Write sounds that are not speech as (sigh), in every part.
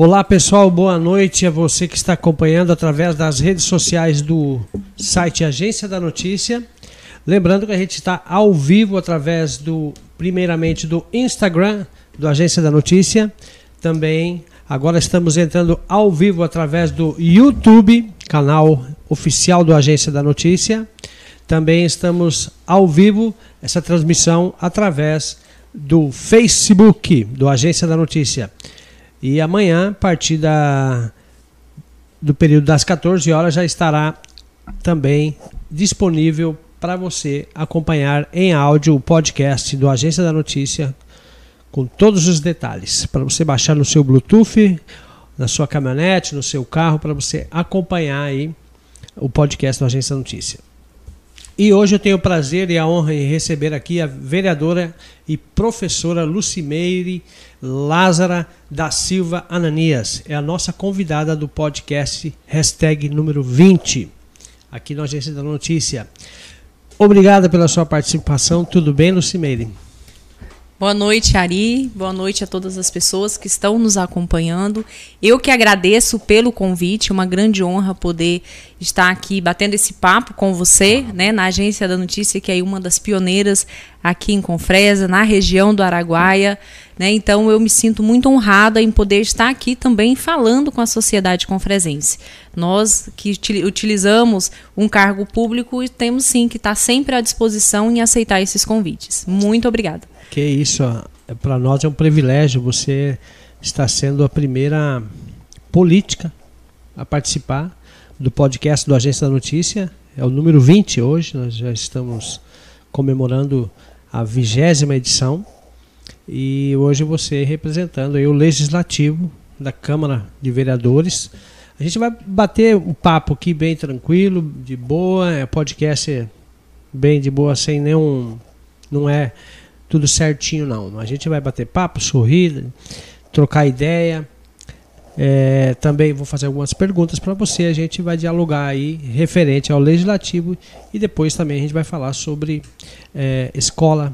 Olá pessoal, boa noite a você que está acompanhando através das redes sociais do site Agência da Notícia. Lembrando que a gente está ao vivo através do, primeiramente, do Instagram do Agência da Notícia. Também agora estamos entrando ao vivo através do YouTube, canal oficial do Agência da Notícia. Também estamos ao vivo essa transmissão através do Facebook do Agência da Notícia. E amanhã, a partir da, do período das 14 horas, já estará também disponível para você acompanhar em áudio o podcast do Agência da Notícia com todos os detalhes. Para você baixar no seu Bluetooth, na sua caminhonete, no seu carro, para você acompanhar aí o podcast do Agência da Notícia. E hoje eu tenho o prazer e a honra de receber aqui a vereadora e professora Lucimeire Lázara da Silva Ananias. É a nossa convidada do podcast hashtag número 20, aqui na Agência da Notícia. Obrigada pela sua participação. Tudo bem, Lucimeire? Boa noite, Ari. Boa noite a todas as pessoas que estão nos acompanhando. Eu que agradeço pelo convite, uma grande honra poder estar aqui batendo esse papo com você, né, na Agência da Notícia, que é uma das pioneiras aqui em Confresa, na região do Araguaia. Né? Então eu me sinto muito honrada em poder estar aqui também falando com a sociedade confresense. Nós que utilizamos um cargo público temos sim que estar sempre à disposição em aceitar esses convites. Muito obrigada. Que isso, é, para nós é um privilégio você estar sendo a primeira política a participar do podcast do Agência da Notícia. É o número 20 hoje, nós já estamos comemorando a vigésima edição. E hoje você representando aí o Legislativo da Câmara de Vereadores. A gente vai bater um papo aqui bem tranquilo, de boa, é podcast bem de boa, sem nenhum. Não é tudo certinho, não. A gente vai bater papo, sorrir, trocar ideia. É, também vou fazer algumas perguntas para você. A gente vai dialogar aí referente ao legislativo e depois também a gente vai falar sobre é, escola,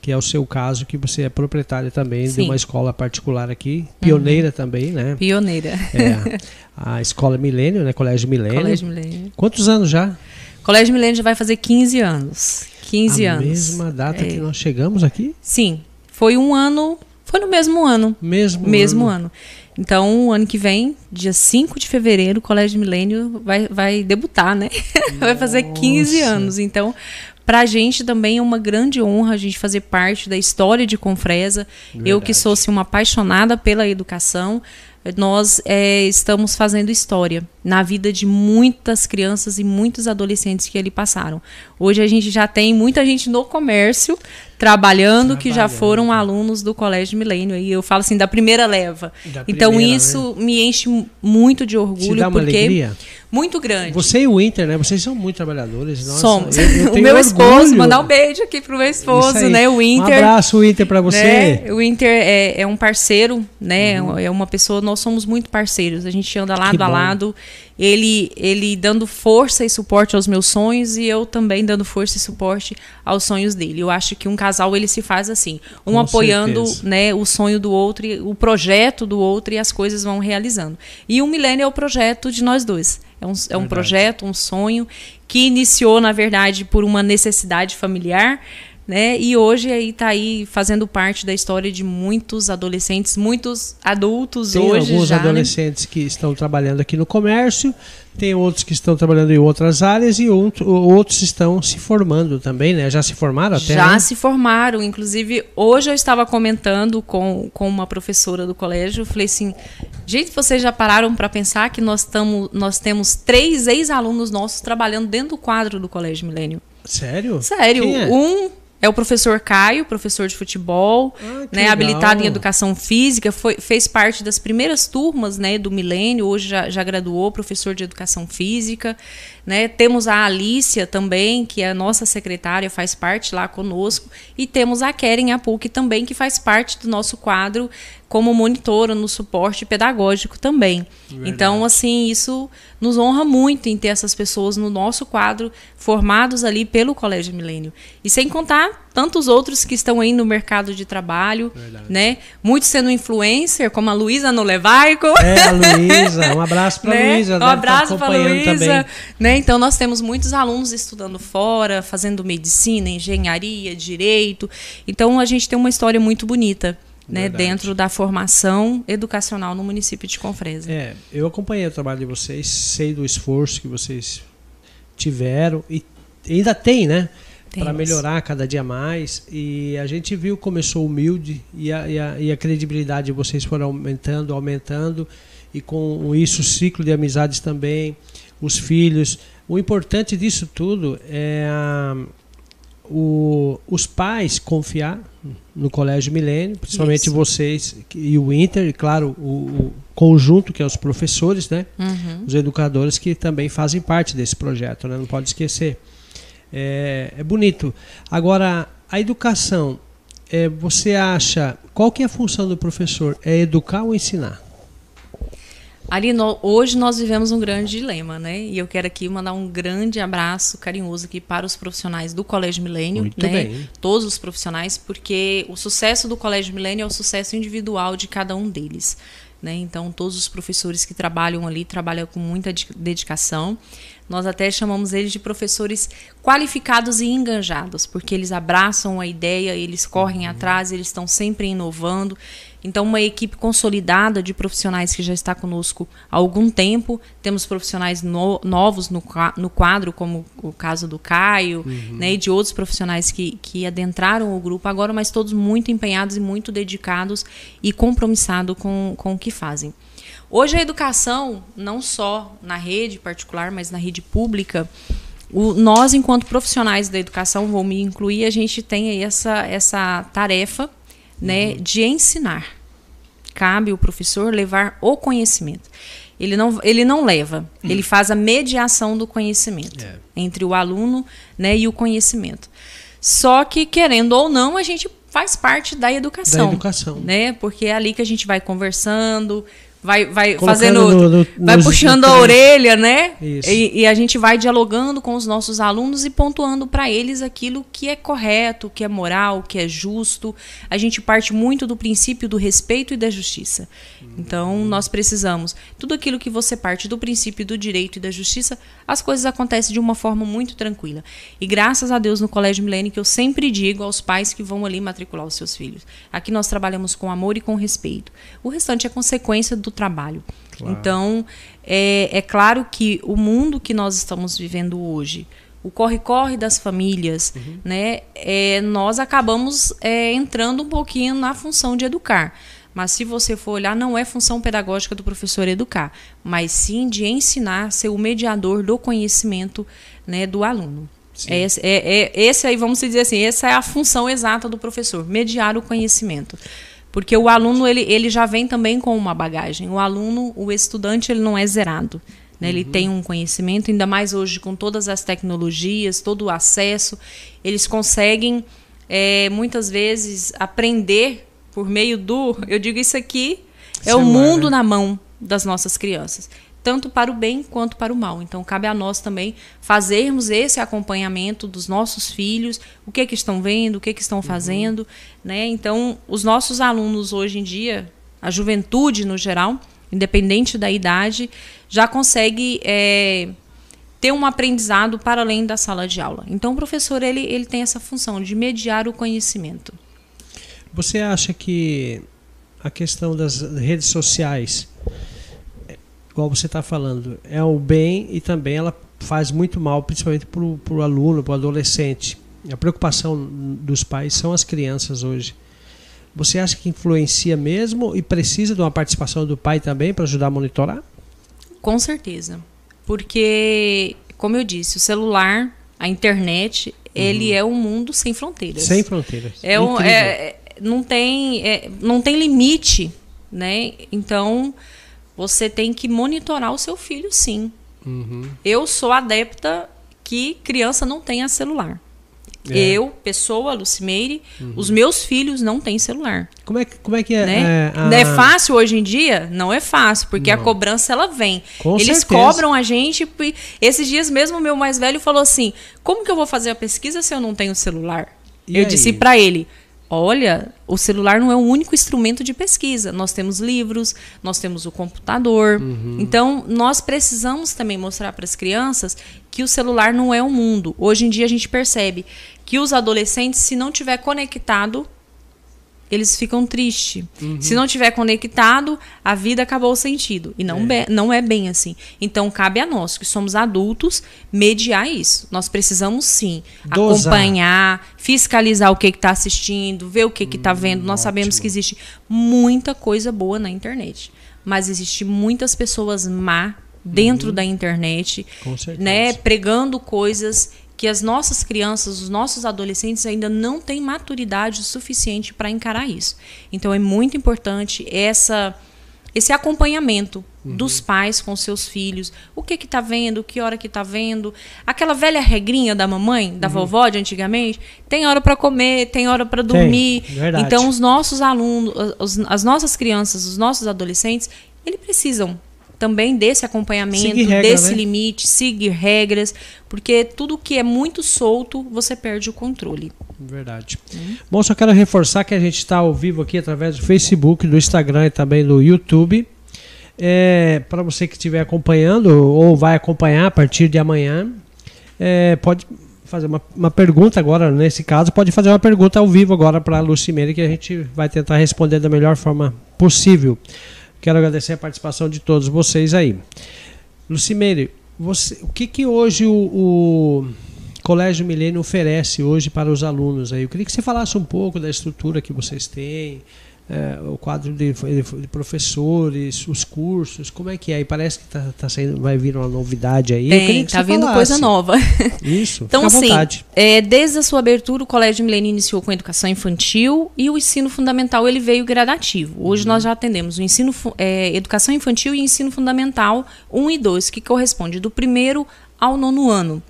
que é o seu caso, que você é proprietária também Sim. de uma escola particular aqui, pioneira uhum. também, né? Pioneira. É, a escola Milênio, né? Colégio Milênio. Colégio Milênio. Quantos anos já? Colégio Milênio já vai fazer 15 anos. 15 a anos. mesma data é. que nós chegamos aqui? Sim. Foi um ano. Foi no mesmo ano. Mesmo, mesmo ano. ano. Então, o ano que vem, dia 5 de fevereiro, o Colégio Milênio vai, vai debutar, né? (laughs) vai fazer 15 anos. Então, para a gente também é uma grande honra a gente fazer parte da história de Confresa. Verdade. Eu que sou assim, uma apaixonada pela educação, nós é, estamos fazendo história na vida de muitas crianças e muitos adolescentes que ali passaram. Hoje a gente já tem muita gente no comércio trabalhando, que já foram alunos do Colégio Milênio. E eu falo assim, da primeira leva. Da então primeira, isso né? me enche muito de orgulho. Te dá uma porque alegria? Muito grande. Você e o Inter, né? Vocês são muito trabalhadores. Nossa, Somos. Eu, eu (laughs) o meu esposo, mandar um beijo aqui pro meu esposo, né? O Inter. Um abraço, Inter, para você. Né? O Inter é, é um parceiro, né? Uhum. É uma pessoa, nós somos muito parceiros. A gente anda lado a lado ele, ele dando força e suporte aos meus sonhos e eu também dando força e suporte aos sonhos dele. Eu acho que um casal ele se faz assim, um Com apoiando né, o sonho do outro, o projeto do outro e as coisas vão realizando. E o Milênio é o projeto de nós dois. É um, é um projeto, um sonho que iniciou, na verdade, por uma necessidade familiar né? E hoje aí tá aí fazendo parte da história de muitos adolescentes, muitos adultos tem hoje alguns já, né? adolescentes né? que estão trabalhando aqui no comércio, tem outros que estão trabalhando em outras áreas e outros estão se formando também, né? Já se formaram até? Já né? se formaram, inclusive hoje eu estava comentando com, com uma professora do colégio, falei assim, gente, vocês já pararam para pensar que nós, tamo, nós temos três ex-alunos nossos trabalhando dentro do quadro do Colégio Milênio? Sério? Sério. É? Um é o professor Caio, professor de futebol, ah, né, habilitado em educação física, foi, fez parte das primeiras turmas né, do milênio, hoje já, já graduou, professor de educação física. Né? Temos a Alícia também, que é a nossa secretária, faz parte lá conosco. E temos a Keren Apuc também, que faz parte do nosso quadro como monitora no suporte pedagógico também. Verdade. Então, assim, isso nos honra muito em ter essas pessoas no nosso quadro, formados ali pelo Colégio Milênio. E sem contar tantos outros que estão aí no mercado de trabalho, Verdade. né? Muitos sendo influencer, como a Luísa Nolevaico. É, a (laughs) Luísa. Um abraço para a né? Luísa. Um abraço para a Luísa. Né? Então, nós temos muitos alunos estudando fora, fazendo medicina, engenharia, direito. Então, a gente tem uma história muito bonita né, dentro da formação educacional no município de Confresa. É, eu acompanhei o trabalho de vocês, sei do esforço que vocês tiveram e ainda tem, né? Para melhorar cada dia mais. E a gente viu começou humilde e a, e a, e a credibilidade de vocês foram aumentando, aumentando. E com isso o ciclo de amizades também, os filhos. O importante disso tudo é a, o, os pais confiar no Colégio Milênio, principalmente Isso. vocês e o Inter, e claro, o, o, conjunto que é os professores, né? Uhum. Os educadores que também fazem parte desse projeto, né? Não pode esquecer. É, é bonito. Agora, a educação, é, você acha, qual que é a função do professor? É educar ou ensinar? Ali no, hoje nós vivemos um grande dilema, né? E eu quero aqui mandar um grande abraço carinhoso aqui para os profissionais do Colégio Milênio, Muito né? Bem. Todos os profissionais, porque o sucesso do Colégio Milênio é o sucesso individual de cada um deles. Né? Então, todos os professores que trabalham ali trabalham com muita dedicação. Nós até chamamos eles de professores qualificados e enganjados, porque eles abraçam a ideia, eles correm uhum. atrás, eles estão sempre inovando. Então, uma equipe consolidada de profissionais que já está conosco há algum tempo. Temos profissionais no, novos no, no quadro, como o caso do Caio, uhum. né, e de outros profissionais que, que adentraram o grupo agora, mas todos muito empenhados e muito dedicados e compromissados com, com o que fazem. Hoje a educação, não só na rede particular, mas na rede pública, o, nós, enquanto profissionais da educação, vou me incluir, a gente tem aí essa, essa tarefa né, uhum. de ensinar. Cabe o professor levar o conhecimento. Ele não, ele não leva, uhum. ele faz a mediação do conhecimento é. entre o aluno né, e o conhecimento. Só que, querendo ou não, a gente faz parte da educação. Da educação. Né? Porque é ali que a gente vai conversando, vai, vai fazendo, no, no, vai puxando a orelha, né? E, e, a gente vai dialogando com os nossos alunos e pontuando para eles aquilo que é correto, que é moral, que é justo. A gente parte muito do princípio do respeito e da justiça. Então, nós precisamos. Tudo aquilo que você parte do princípio do direito e da justiça, as coisas acontecem de uma forma muito tranquila. E graças a Deus no Colégio Milênio, que eu sempre digo aos pais que vão ali matricular os seus filhos. Aqui nós trabalhamos com amor e com respeito. O restante é consequência do trabalho. Claro. Então, é, é claro que o mundo que nós estamos vivendo hoje, o corre-corre das famílias, uhum. né, é, nós acabamos é, entrando um pouquinho na função de educar. Mas se você for olhar, não é função pedagógica do professor educar, mas sim de ensinar, ser o mediador do conhecimento né, do aluno. É esse, é, é, esse aí, vamos dizer assim, essa é a função exata do professor, mediar o conhecimento. Porque o aluno, ele, ele já vem também com uma bagagem. O aluno, o estudante, ele não é zerado. Né? Ele uhum. tem um conhecimento, ainda mais hoje com todas as tecnologias, todo o acesso. Eles conseguem, é, muitas vezes, aprender por meio do. Eu digo isso aqui, é o mundo né? na mão das nossas crianças. Tanto para o bem quanto para o mal. Então, cabe a nós também fazermos esse acompanhamento dos nossos filhos, o que, é que estão vendo, o que, é que estão uhum. fazendo. Uhum. Né? Então, os nossos alunos hoje em dia, a juventude no geral, independente da idade, já consegue é, ter um aprendizado para além da sala de aula. Então, o professor ele, ele tem essa função de mediar o conhecimento. Você acha que a questão das redes sociais, igual você está falando, é o bem e também ela faz muito mal, principalmente para o aluno, para o adolescente. A preocupação dos pais são as crianças hoje. Você acha que influencia mesmo e precisa de uma participação do pai também para ajudar a monitorar? Com certeza. Porque, como eu disse, o celular, a internet, uhum. ele é um mundo sem fronteiras. Sem fronteiras. É, um, é, não tem, é, não tem limite, né? Então você tem que monitorar o seu filho, sim. Uhum. Eu sou adepta que criança não tenha celular. É. Eu, pessoa, Lucimeire, uhum. os meus filhos não têm celular. Como é que, como é, que é? Né? É, a... é fácil hoje em dia? Não é fácil, porque não. a cobrança ela vem. Com Eles certeza. cobram a gente. Esses dias mesmo, meu mais velho falou assim: como que eu vou fazer a pesquisa se eu não tenho celular? E eu aí? disse para ele: Olha, o celular não é o único instrumento de pesquisa. Nós temos livros, nós temos o computador. Uhum. Então, nós precisamos também mostrar para as crianças que o celular não é o mundo. Hoje em dia a gente percebe que os adolescentes, se não tiver conectado eles ficam tristes. Uhum. Se não tiver conectado, a vida acabou o sentido. E não, é. não é bem assim. Então, cabe a nós, que somos adultos, mediar isso. Nós precisamos, sim, Dosar. acompanhar, fiscalizar o que está assistindo, ver o que está hum, vendo. Nós ótimo. sabemos que existe muita coisa boa na internet. Mas existe muitas pessoas má dentro uhum. da internet, né, pregando coisas que as nossas crianças, os nossos adolescentes ainda não têm maturidade suficiente para encarar isso. Então é muito importante essa esse acompanhamento uhum. dos pais com seus filhos. O que que tá vendo, que hora que tá vendo. Aquela velha regrinha da mamãe, da uhum. vovó de antigamente, tem hora para comer, tem hora para dormir. Tem, então os nossos alunos, as, as nossas crianças, os nossos adolescentes, eles precisam também desse acompanhamento, regra, desse né? limite, seguir regras, porque tudo que é muito solto, você perde o controle. Verdade. Hum. Bom, só quero reforçar que a gente está ao vivo aqui através do Facebook, do Instagram e também do YouTube. É, Para você que estiver acompanhando ou vai acompanhar a partir de amanhã, é, pode fazer uma, uma, pergunta agora, nesse caso, pode fazer uma pergunta ao vivo agora para a Lucimeire que a gente vai tentar responder da melhor forma possível. Quero agradecer a participação de todos vocês aí. Lucimeire, você, o que, que hoje o, o Colégio Milênio oferece hoje para os alunos aí? Eu queria que você falasse um pouco da estrutura que vocês têm, é, o quadro de, de, professores, os cursos, como é que é? E parece que tá, tá saindo, vai vir uma novidade aí. Tem, tá vindo falasse. coisa nova. (laughs) Isso, então, assim, é, desde a sua abertura, o Colégio Milênio iniciou com a educação infantil e o ensino fundamental ele veio gradativo. Hoje uhum. nós já atendemos o ensino, é, educação infantil e ensino fundamental 1 e 2, que corresponde do primeiro ao nono ano.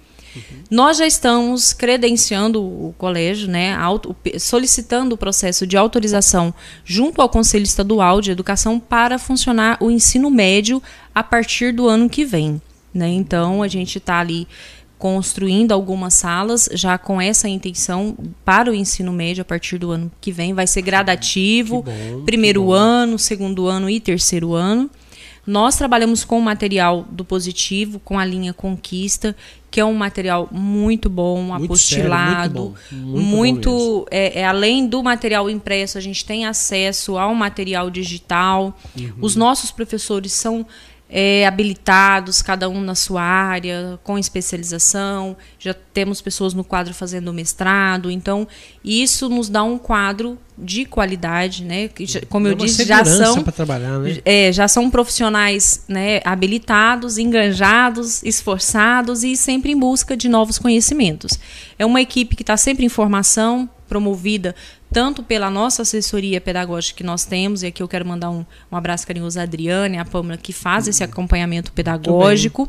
Nós já estamos credenciando o colégio, né, auto, solicitando o processo de autorização junto ao Conselho Estadual de Educação para funcionar o ensino médio a partir do ano que vem. Né? Então, a gente está ali construindo algumas salas já com essa intenção para o ensino médio a partir do ano que vem. Vai ser gradativo, bom, primeiro ano, segundo ano e terceiro ano. Nós trabalhamos com o material do positivo, com a linha Conquista, que é um material muito bom, muito apostilado, sério, muito, bom. muito, muito é, é, além do material impresso, a gente tem acesso ao material digital. Uhum. Os nossos professores são é, habilitados, cada um na sua área, com especialização. Já temos pessoas no quadro fazendo mestrado. Então, isso nos dá um quadro de qualidade, né? Como eu disse, já são, né? é, já são profissionais né, habilitados, enganjados, esforçados e sempre em busca de novos conhecimentos. É uma equipe que está sempre em formação, promovida tanto pela nossa assessoria pedagógica que nós temos, e aqui eu quero mandar um, um abraço carinhoso à Adriane, à Pâmela, que faz esse acompanhamento pedagógico,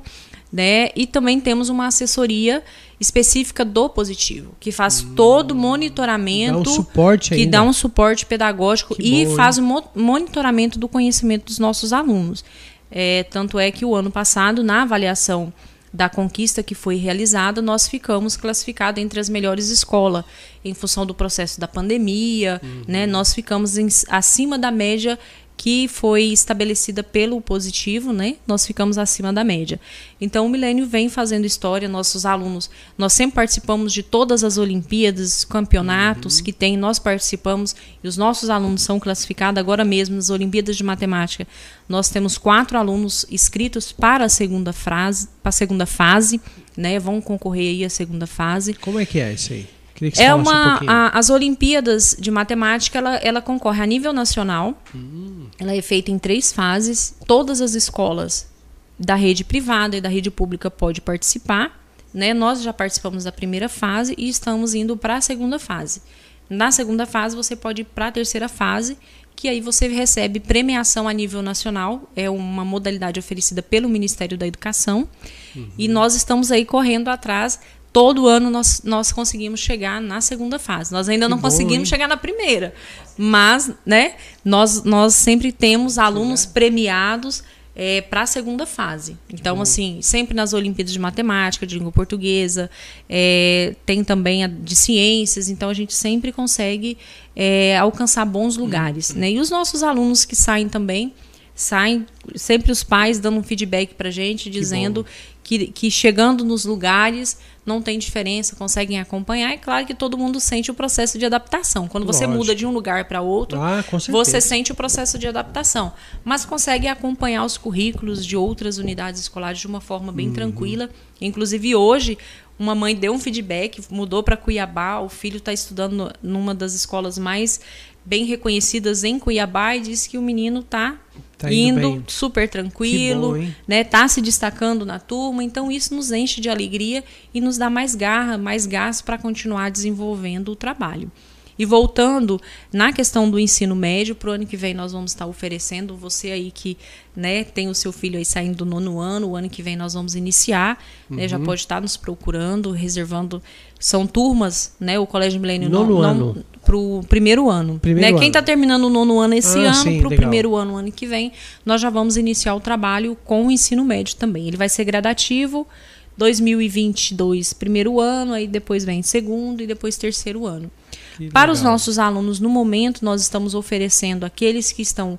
né? E também temos uma assessoria específica do positivo, que faz hum, todo o monitoramento, dá um suporte que ainda. dá um suporte pedagógico que e bom, faz o monitoramento do conhecimento dos nossos alunos. É, tanto é que o ano passado, na avaliação da conquista que foi realizada, nós ficamos classificados entre as melhores escolas, em função do processo da pandemia, uhum. né? Nós ficamos em, acima da média que foi estabelecida pelo positivo, né? Nós ficamos acima da média. Então o Milênio vem fazendo história, nossos alunos, nós sempre participamos de todas as Olimpíadas, campeonatos uhum. que tem, nós participamos e os nossos alunos são classificados agora mesmo nas Olimpíadas de Matemática. Nós temos quatro alunos inscritos para a segunda fase, para a segunda fase, né? Vão concorrer aí à segunda fase. Como é que é isso aí? É uma um a, as Olimpíadas de Matemática ela, ela concorre a nível nacional. Hum. Ela é feita em três fases. Todas as escolas da rede privada e da rede pública podem participar. Né? Nós já participamos da primeira fase e estamos indo para a segunda fase. Na segunda fase você pode ir para a terceira fase, que aí você recebe premiação a nível nacional. É uma modalidade oferecida pelo Ministério da Educação. Uhum. E nós estamos aí correndo atrás todo ano nós, nós conseguimos chegar na segunda fase. Nós ainda Que não bom, conseguimos hein? chegar na primeira, mas né, nós, nós sempre temos alunos premiados para a segunda fase. Então, assim, sempre nas Olimpíadas de Matemática, de Língua Portuguesa, é, tem também a de Ciências, então a gente sempre consegue é, alcançar bons lugares. Né? E os nossos alunos que saem também, saem sempre os pais dando um feedback para gente, dizendo que, que chegando nos lugares não tem diferença, conseguem acompanhar. É claro que todo mundo sente o processo de adaptação. Quando você Lógico. muda de um lugar para outro, Ah, você sente o processo de adaptação, mas consegue acompanhar os currículos de outras unidades escolares de uma forma Uhum. bem tranquila. Inclusive hoje, uma mãe deu um feedback, mudou para Cuiabá, o filho está estudando numa das escolas mais bem reconhecidas em Cuiabá e disse que o menino está Tá indo indo, super tranquilo, bom, né? Tá se destacando na turma, então isso nos enche de alegria e nos dá mais garra, mais gás para continuar desenvolvendo o trabalho. E voltando na questão do ensino médio, para o ano que vem nós vamos estar oferecendo, você aí que né, tem o seu filho aí saindo do nono ano, o ano que vem nós vamos iniciar, né, Uhum. já pode estar nos procurando, reservando, são turmas, né, o Colégio Milênio Nono ano. para o primeiro ano. Primeiro né? Quem ano. está terminando o nono ano esse Ah, ano, para o primeiro ano, ano que vem, nós já vamos iniciar o trabalho com o ensino médio também. Ele vai ser gradativo, 2022, primeiro ano, aí depois vem segundo e depois terceiro ano. Que Para os nossos alunos, no momento, nós estamos oferecendo aqueles que estão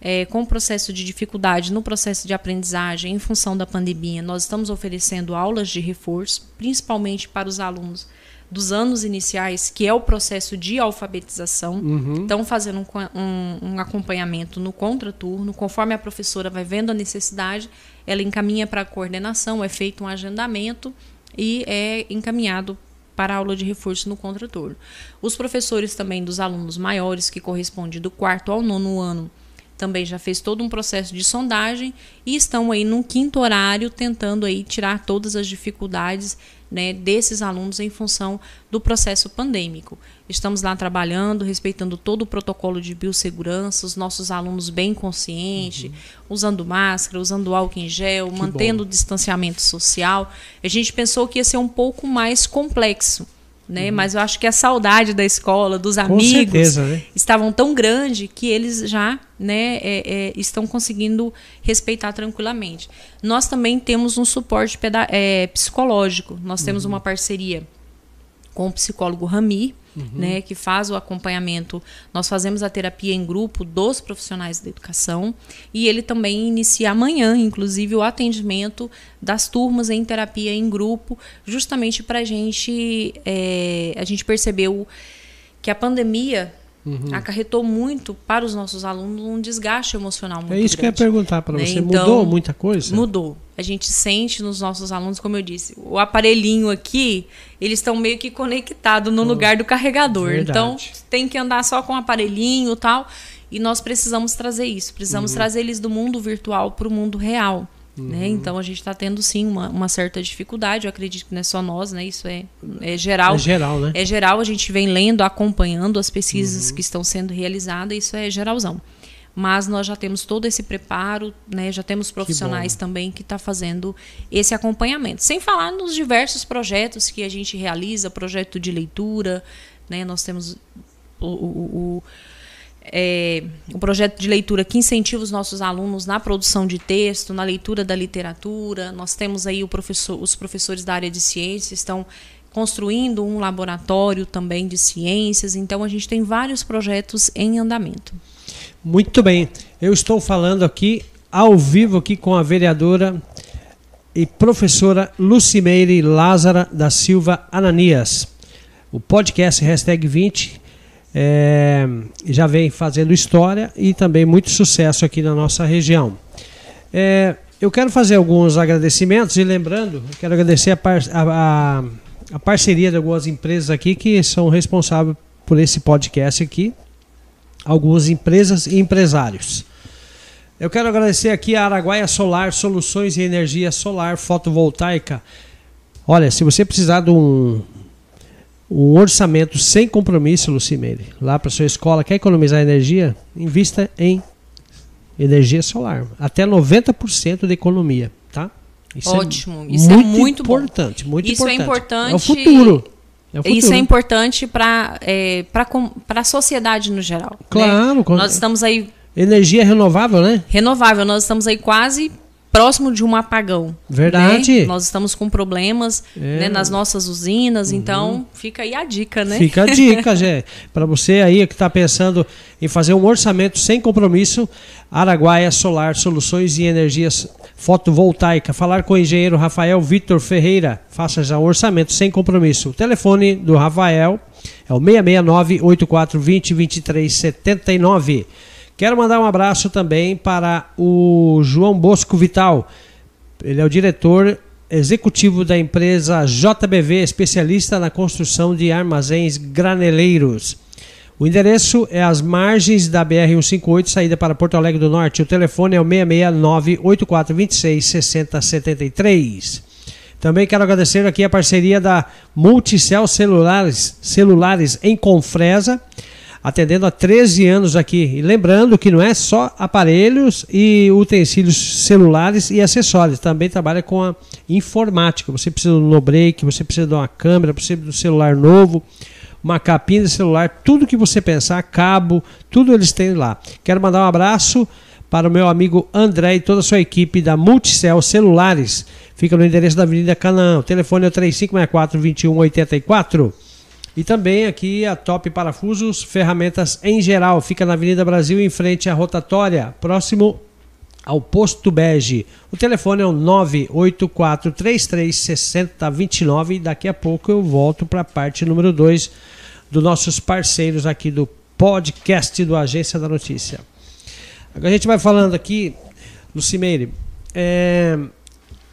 é, com processo de dificuldade no processo de aprendizagem em função da pandemia, nós estamos oferecendo aulas de reforço, principalmente para os alunos dos anos iniciais, que é o processo de alfabetização. Uhum. Estão fazendo um, um- um acompanhamento no contraturno, conforme a professora vai vendo a necessidade, ela encaminha para a coordenação, é feito um agendamento e é encaminhado para a aula de reforço no contraturno. Os professores também dos alunos maiores, que corresponde do quarto ao nono ano, também já fez todo um processo de sondagem e estão aí no quinto horário tentando aí tirar todas as dificuldades né, desses alunos em função do processo pandêmico. Estamos lá trabalhando, respeitando todo o protocolo de biossegurança, os nossos alunos bem conscientes, usando máscara, usando álcool em gel, mantendo o distanciamento social. A gente pensou que ia ser um pouco mais complexo. Né? Mas eu acho que a saudade da escola, dos amigos, certeza, né? estavam tão grande que eles já né, é, é, estão conseguindo respeitar tranquilamente. Nós também temos um suporte é, psicológico. Nós temos uma parceria com o psicólogo Rami, né, que faz o acompanhamento. Nós fazemos a terapia em grupo dos profissionais da educação e ele também inicia amanhã, inclusive, o atendimento das turmas em terapia em grupo, justamente para a gente, é, a gente percebeu que a pandemia acarretou muito para os nossos alunos um desgaste emocional muito É isso que eu ia grande. perguntar para né? você. Então, Mudou muita coisa? Mudou. A gente sente nos nossos alunos, como eu disse, o aparelhinho aqui, eles estão meio que conectados no lugar do carregador. verdade. Então, tem que andar só com o aparelhinho e tal. E nós precisamos trazer isso. Precisamos trazer eles do mundo virtual para o mundo real. Né? Então a gente está tendo sim uma, uma certa dificuldade. Eu acredito que não é só nós, né? Isso é, é geral. É geral, né? É geral, a gente vem lendo, acompanhando as pesquisas Uhum. que estão sendo realizadas, isso é geralzão. Mas nós já temos todo esse preparo, né? já temos profissionais também que estão fazendo esse acompanhamento. Sem falar nos diversos projetos que a gente realiza, projeto de leitura, né? nós temos o, o- o- é, o projeto de leitura que incentiva os nossos alunos na produção de texto, na leitura da literatura. Nós temos aí professor, os professores da área de ciências estão construindo um laboratório também de ciências. Então a gente tem vários projetos em andamento. Muito bem. Eu estou falando aqui, ao vivo, aqui com a vereadora e professora Lucimeire Lázara da Silva Ananias. O podcast Hashtag 20 é, já vem fazendo história e também muito sucesso aqui na nossa região. É, eu quero fazer alguns agradecimentos e lembrando, quero agradecer a, par- a- a- parceria de algumas empresas aqui que são responsáveis por esse podcast aqui algumas empresas e empresários. Eu quero agradecer aqui a Araguaia Solar, soluções em energia solar fotovoltaica. Olha, se você precisar de um, um orçamento sem compromisso, Lucimeire, lá para sua escola, quer economizar energia? Invista em energia solar. Até 90% de economia, tá? Isso é Ótimo. É isso muito é muito importante, bom. muito isso importante. é importante. É o futuro. É o isso é importante para é, a sociedade no geral. Né? Claro. Né? Nós estamos aí. Energia renovável, né? Renovável. Nós estamos aí quase próximo de um apagão. Verdade. Né? Nós estamos com problemas é. né, nas nossas usinas, uhum. então fica aí a dica, né? Fica a dica, (laughs) Gé. Para você aí que está pensando em fazer um orçamento sem compromisso, Araguaia Solar Soluções e Energias Fotovoltaica. Falar com o engenheiro Rafael Vitor Ferreira. Faça já um orçamento sem compromisso. O telefone do Rafael é o 669 8420 2379. Quero mandar um abraço também para o João Bosco Vital. Ele é o diretor executivo da empresa JBV, especialista na construção de armazéns graneleiros. O endereço é às margens da BR-158, saída para Porto Alegre do Norte. O telefone é o 669-8426-6073. Também quero agradecer aqui a parceria da Multicel Celulares, Celulares em Confresa atendendo há 13 anos aqui. E lembrando que não é só aparelhos e utensílios celulares e acessórios, também trabalha com a informática. Você precisa do no break, você precisa de uma câmera, precisa do celular novo, uma capinha de celular, tudo que você pensar, cabo, tudo eles têm lá. Quero mandar um abraço para o meu amigo André e toda a sua equipe da Multicel Celulares. Fica no endereço da Avenida Canaã. O telefone é 3564 2184. E também aqui a Top Parafusos, ferramentas em geral. Fica na Avenida Brasil, em frente à rotatória, próximo ao Posto Bege. O telefone é o 984336029 e daqui a pouco eu volto para a parte número 2 dos nossos parceiros aqui do podcast do Agência da Notícia. Agora a gente vai falando aqui, Lucimeire, é,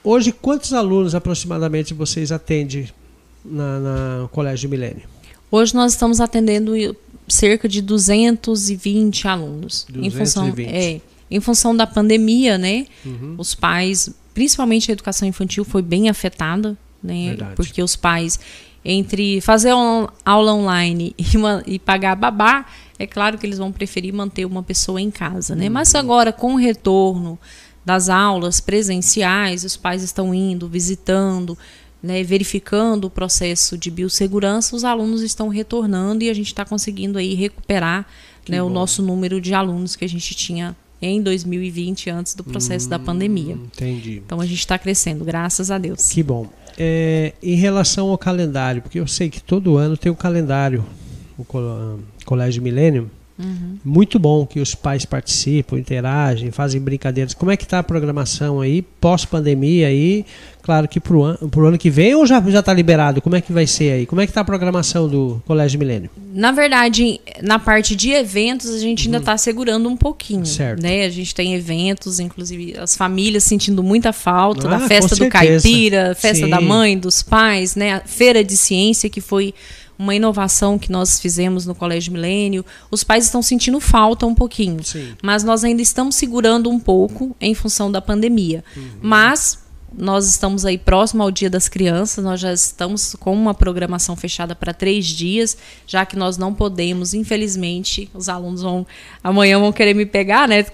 hoje quantos alunos aproximadamente vocês atendem na, Colégio Milênio? Hoje nós estamos atendendo cerca de 220 alunos. 220. Em função, é, em função da pandemia, né? Uhum. Os pais, principalmente a educação infantil, foi bem afetada, né? Verdade. Porque os pais, entre fazer aula online (laughs) e, uma, e pagar babá, é claro que eles vão preferir manter uma pessoa em casa, né? Uhum. Mas agora, com o retorno das aulas presenciais, os pais estão indo, visitando, né, verificando o processo de biossegurança, os alunos estão retornando e a gente está conseguindo aí recuperar né, o nosso número de alunos que a gente tinha em 2020, antes do processo hum, da pandemia. Entendi. Então a gente está crescendo, graças a Deus. Que bom. É, em relação ao calendário, porque eu sei que todo ano tem o calendário, o Colégio Milênio, Uhum. Muito bom que os pais participam, interagem, fazem brincadeiras. Como é que está a programação aí, pós-pandemia aí? Claro que para o ano, pro ano que vem ou já está liberado? Como é que vai ser aí? Como é que está a programação do Colégio Milênio? Na verdade, na parte de eventos, a gente ainda está uhum. segurando um pouquinho. Certo. Né? A gente tem eventos, inclusive as famílias sentindo muita falta ah, da festa do caipira, festa Sim. da mãe, dos pais, né? A feira de ciência que foi uma inovação que nós fizemos no Colégio Milênio. Os pais estão sentindo falta um pouquinho, Sim. mas nós ainda estamos segurando um pouco em função da pandemia. Uhum. Mas nós estamos aí próximo ao Dia das Crianças, nós já estamos com uma programação fechada para três dias, já que nós não podemos, infelizmente, os alunos vão amanhã vão querer me pegar, né?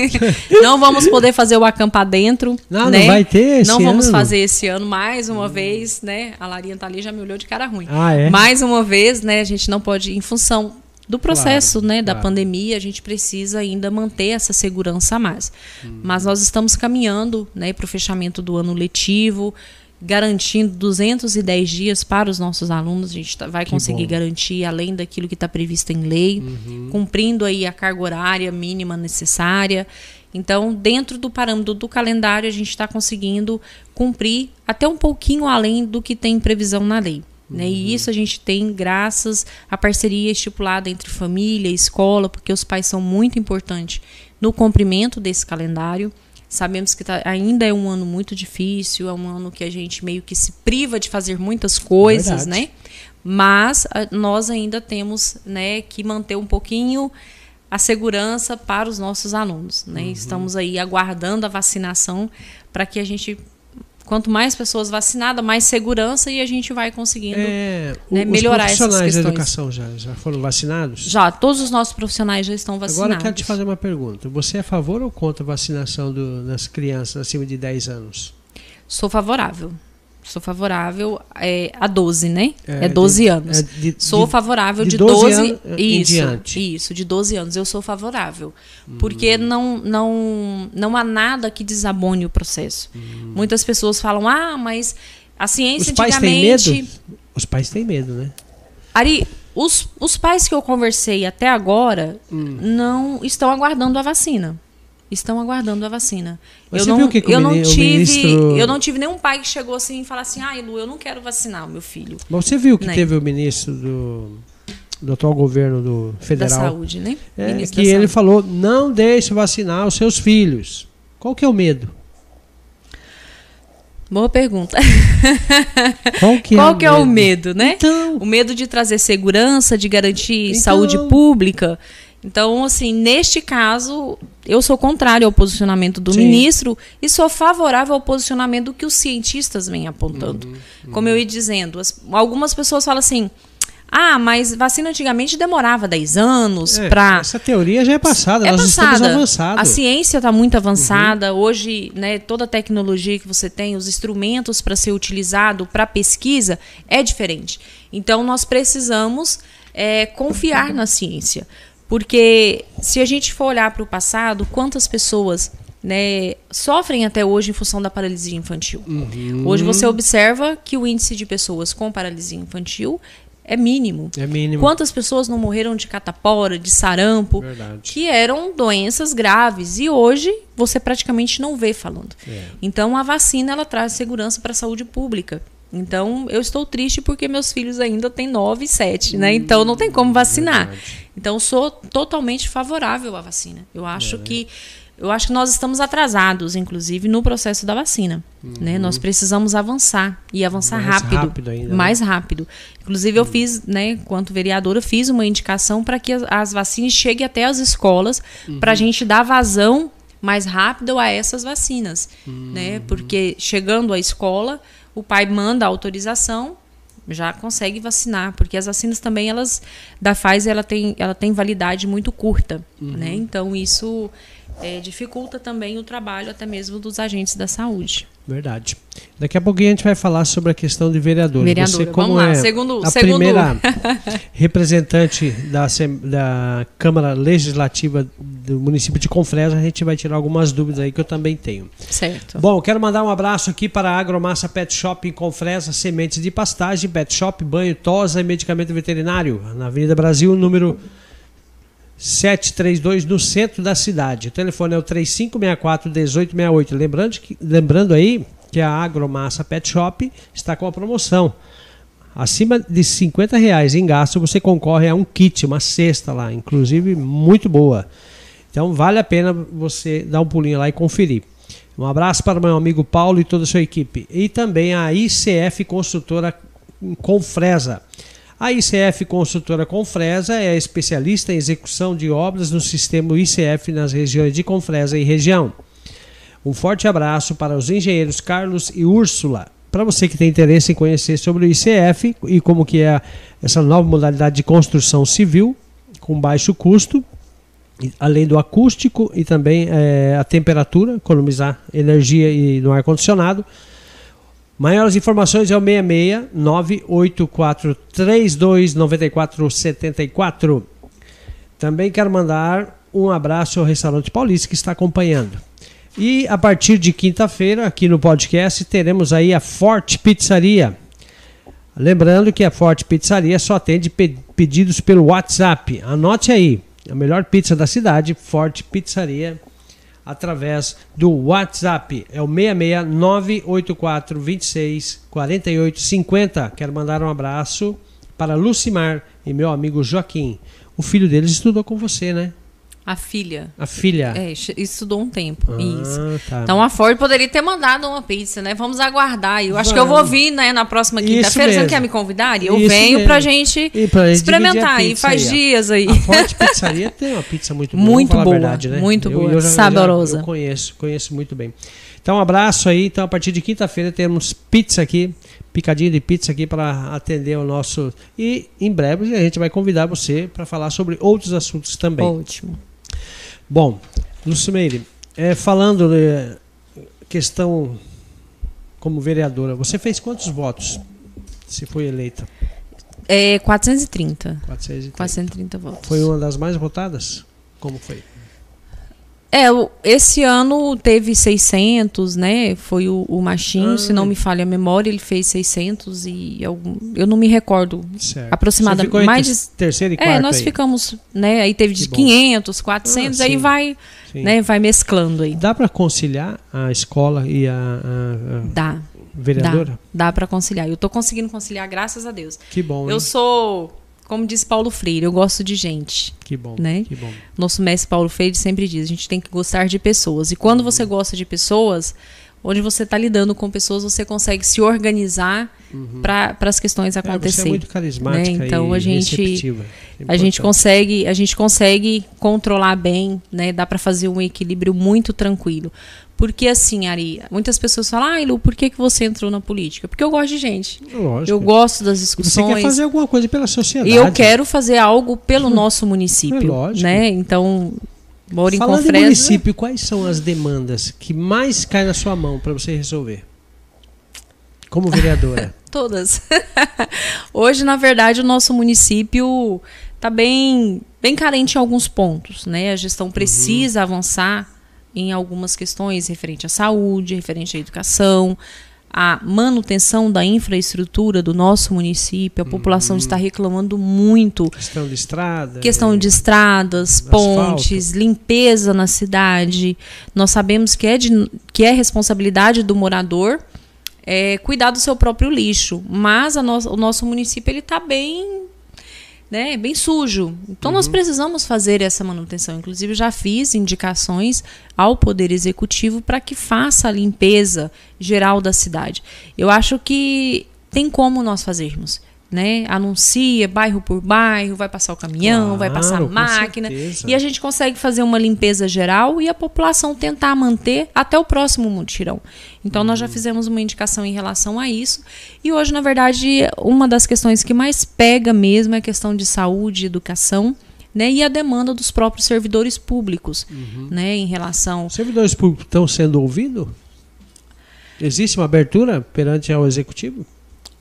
(laughs) não vamos poder fazer o acampar dentro. Não, né? não vai ter esse Não vamos ano. fazer esse ano mais uma hum. vez, né? A Larinha tá ali já me olhou de cara ruim. Ah, é? Mais uma vez, né? A gente não pode, em função do processo claro, né, da claro. pandemia, a gente precisa ainda manter essa segurança a mais. Hum. Mas nós estamos caminhando né, para o fechamento do ano letivo, garantindo 210 dias para os nossos alunos. A gente tá, vai conseguir garantir além daquilo que está previsto em lei, uhum. cumprindo aí a carga horária mínima necessária. Então, dentro do parâmetro do calendário, a gente está conseguindo cumprir até um pouquinho além do que tem previsão na lei. Né? E isso a gente tem graças à parceria estipulada entre família e escola, porque os pais são muito importantes no cumprimento desse calendário. Sabemos que tá, ainda é um ano muito difícil, é um ano que a gente meio que se priva de fazer muitas coisas, né? Mas a, nós ainda temos né, que manter um pouquinho a segurança para os nossos alunos. Né? Uhum. Estamos aí aguardando a vacinação para que a gente quanto mais pessoas vacinadas, mais segurança e a gente vai conseguindo é, né, melhorar essas questões. Os profissionais da educação já, já foram vacinados? Já, todos os nossos profissionais já estão vacinados. Agora eu quero te fazer uma pergunta. Você é a favor ou contra a vacinação do, das crianças acima de 10 anos? Sou favorável. Sou favorável é, a 12, né? É, É, 12 de- anos. é de- sou favorável de de, 12 12, anos em isso, diante. Isso, de 12 anos eu sou favorável. Hum. Porque não, não, não há nada que desabone o processo. Muitas pessoas falam: "Ah, mas a Hum. Os ciência pais têm antigamente medo? Os pais têm medo, né? Ari, os, os pais que eu conversei até agora Hum. não estão aguardando a vacina. Estão aguardando a vacina. Mas eu você não, viu que que eu não mini- o tive, ministro- eu não tive nenhum pai que chegou assim e falou assim: "Ai, Lu, eu não quero vacinar o meu filho Mas você viu que Né. teve o ministro do, do atual governo do da federal saúde, né? é, Ministro que da ele Saúde. falou não deixe vacinar os seus filhos. Qual que é o medo? Boa pergunta. (laughs) Qual que, Qual é, que é o medo, né? Então, O medo de trazer segurança, de garantir Então- saúde pública. Então, assim, neste caso, eu sou contrário ao posicionamento do Sim. ministro e sou favorável ao posicionamento que os cientistas vêm apontando. Uhum, Como eu ia dizendo, as- algumas pessoas falam assim: ah, mas vacina antigamente demorava 10 anos é, para essa teoria já é passada, é nós estamos passada. avançados. A ciência está muito avançada. Hoje, né, toda a tecnologia que você tem, os instrumentos para ser utilizado para pesquisa é diferente. Então, nós precisamos é, confiar na ciência. Porque se a gente for olhar para o passado, quantas pessoas né, sofrem até hoje em função da paralisia infantil? Hoje você observa que o índice de pessoas com paralisia infantil é mínimo. É mínimo. Quantas pessoas não morreram de catapora, de sarampo, Verdade. que eram doenças graves e hoje você praticamente não vê falando. É. Então a vacina ela traz segurança para a saúde pública. Então eu estou triste porque meus filhos ainda têm 9 e 7, né? Então não tem como vacinar. Hum, verdade. Então sou totalmente favorável à vacina. Eu É. acho que eu acho que nós estamos atrasados, inclusive, no processo da vacina. Né? Nós precisamos avançar e avançar Uhum. Mais rápido. rápido ainda, né? mais rápido. Inclusive, eu fiz, né, enquanto vereadora, fiz uma indicação para que as, as vacinas cheguem até as escolas, para a gente dar vazão mais rápido a essas vacinas. Né? Porque chegando à escola, o pai manda a autorização, já consegue vacinar, porque as vacinas também elas da Pfizer ela tem ela tem validade muito curta, né? Então isso é, dificulta também o trabalho até mesmo dos agentes da saúde. Verdade. Daqui a pouquinho a gente vai falar sobre a questão de vereador. Vereadora, Você, como vamos lá. é Segundo- a segundo- primeira (laughs) representante da, da Câmara Legislativa do município de Confresa, a gente vai tirar algumas dúvidas aí que eu também tenho. Certo. Bom, quero mandar um abraço aqui para a Agromassa Pet Shop em Confresa, sementes de pastagem, pet shop, banho, tosa e medicamento veterinário, na Avenida Brasil, número 732, no centro da cidade. O telefone é o 3564-1868. Lembrando, que, lembrando aí que a Agromassa Pet Shop está com a promoção. Acima de 50 reais em gasto, você concorre a um kit, uma cesta lá, inclusive muito boa. Então vale a pena você dar um pulinho lá e conferir. Um abraço para o meu amigo Paulo e toda a sua equipe. E também a ICF Construtora Confresa. A ICF Construtora Confresa é especialista em execução de obras no sistema ICF nas regiões de Confresa e região. Um forte abraço para os engenheiros Carlos e Úrsula. Para você que tem interesse em conhecer sobre o ICF e como que é essa nova modalidade de construção civil com baixo custo, além do acústico e também eh, a temperatura, economizar energia e no ar condicionado. Maiores informações é o 66 984 32 94 74. Também quero mandar um abraço ao Restaurante Paulista que está acompanhando. E a partir de quinta-feira, aqui no podcast, teremos aí a Forte Pizzaria. Lembrando que a Forte Pizzaria só atende pe- pedidos pelo WhatsApp. Anote aí, a melhor pizza da cidade, Forte Pizzaria, através do WhatsApp. É o 66 984 26 48 50. Quero mandar um abraço para Lucimar e meu amigo Joaquim. O filho deles estudou com você, né? A filha. A filha. É, estudou um tempo. Isso. Ah, tá. Então a Ford poderia ter mandado uma pizza, né? Vamos aguardar. Eu acho que eu Vamos. vou vir, né, na próxima Isso quinta-feira. Você não quer me convidar? Eu Isso venho mesmo. pra gente E pra experimentar. E faz aí, dias aí. A Forte Pizzaria tem uma pizza muito boa. Muito vamos boa, verdade, né? muito boa, saborosa. Eu, conheço, conheço muito bem. Então, um abraço aí. Então, a partir de quinta-feira temos pizza aqui, picadinho de pizza aqui para atender o nosso. E em breve a gente vai convidar você para falar sobre outros assuntos também. Ótimo. Bom, Lucimeire, é, falando né, questão como vereadora. Você fez quantos votos? Se foi eleita? É 430. 430. 430 votos. Foi uma das mais votadas? Como foi? É, esse ano teve 600, né? Foi o, o Machinho, Ah. se não me falha a memória, ele fez 600 e algum, eu não me recordo. Certo. Aproximadamente, Você ficou mais terceiro e quarto É, nós aí. ficamos, né? Aí teve de bom. 500, 400, Ah, aí vai, Sim. né? Vai mesclando aí. Dá para conciliar a escola e a, a- a Dá, vereadora? dá para conciliar. Eu tô conseguindo conciliar, graças a Deus. Que bom, Eu hein? sou, como diz Paulo Freire, eu gosto de gente. Que bom, né? que bom. Nosso mestre Paulo Freire sempre diz: a gente tem que gostar de pessoas. E quando você gosta de pessoas, onde você está lidando com pessoas, você consegue se organizar para as questões É, você é acontecerem. muito carismática né? Então, a gente- receptiva. a gente consegue, a gente consegue controlar bem, né? Dá para fazer um equilíbrio muito tranquilo. Porque assim, Ari, muitas pessoas falam: "Ah, Lu, por que que você entrou na política?" Porque eu gosto de gente. Lógico. Eu gosto das E Você discussões. quer fazer alguma coisa pela sociedade. E eu quero fazer algo pelo (laughs) nosso município, É lógico. né? Então, em Falando em Confresa. município, quais são as demandas que mais caem na sua mão para você resolver? Como vereadora. (laughs) Todas. (laughs) Hoje, na verdade, o nosso município está bem, bem carente em alguns pontos, né? A gestão precisa avançar em algumas questões referente à saúde, referente à educação, à manutenção da infraestrutura do nosso município. A população está reclamando muito questão de estrada. Questão de estradas, Asfalto. pontes, limpeza na cidade. Nós sabemos que é, de, que é responsabilidade do morador é, cuidar do seu próprio lixo. Mas a no- o nosso município ele está bem, né, bem sujo. Então nós precisamos fazer essa manutenção. Inclusive já fiz indicações ao Poder Executivo para que faça a limpeza geral da cidade. Eu acho que tem como nós fazermos. Né? Anuncia bairro por bairro, vai passar o caminhão, vai passar a Claro, máquina. certeza. E a gente consegue fazer uma limpeza geral e a população tentar manter até o próximo mutirão. Então, nós Uhum. já fizemos uma indicação em relação a isso. E hoje, na verdade, uma das questões que mais pega mesmo é a questão de saúde, educação. Né, e a demanda dos próprios servidores públicos, Uhum. né, em relação Os servidores públicos estão sendo ouvidos? Existe uma abertura perante ao executivo?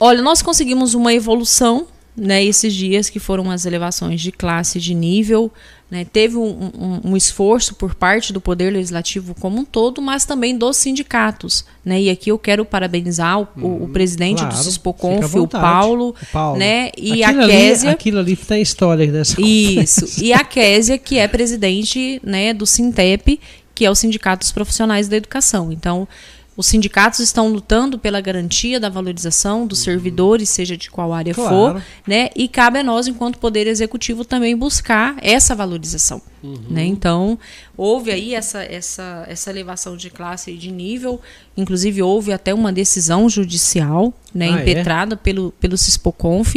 Olha, nós conseguimos uma evolução, né, esses dias que foram as elevações de classe, de nível, né, teve um, um- um esforço por parte do Poder Legislativo como um todo, mas também dos sindicatos, né, e aqui eu quero parabenizar o, o- o presidente Claro, do Cispoconf, o. Paulo, O Paulo. né, e aquilo a ali, Késia, aquilo ali tem história dessa isso, e a Késia, que é presidente, né, do Sintep, que é o Sindicato dos Profissionais da Educação. Então, os sindicatos estão lutando pela garantia da valorização dos servidores, seja de qual área Claro. for, né? E cabe a nós, enquanto Poder Executivo, também buscar essa valorização. Né? Então, houve aí essa, essa, essa elevação de classe e de nível, inclusive houve até uma decisão judicial né, Ah, é? impetrada pelo, pelo Cispoconf,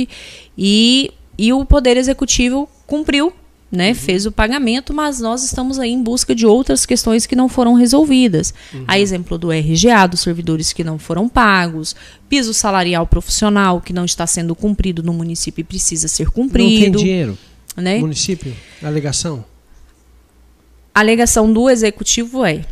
e, e o Poder Executivo cumpriu né, fez o pagamento, mas nós estamos aí em busca de outras questões que não foram resolvidas. A exemplo do RGA, dos servidores que não foram pagos, piso salarial profissional que não está sendo cumprido no município e precisa ser Não tem cumprido. dinheiro. Né? Município? Alegação? A alegação do executivo é.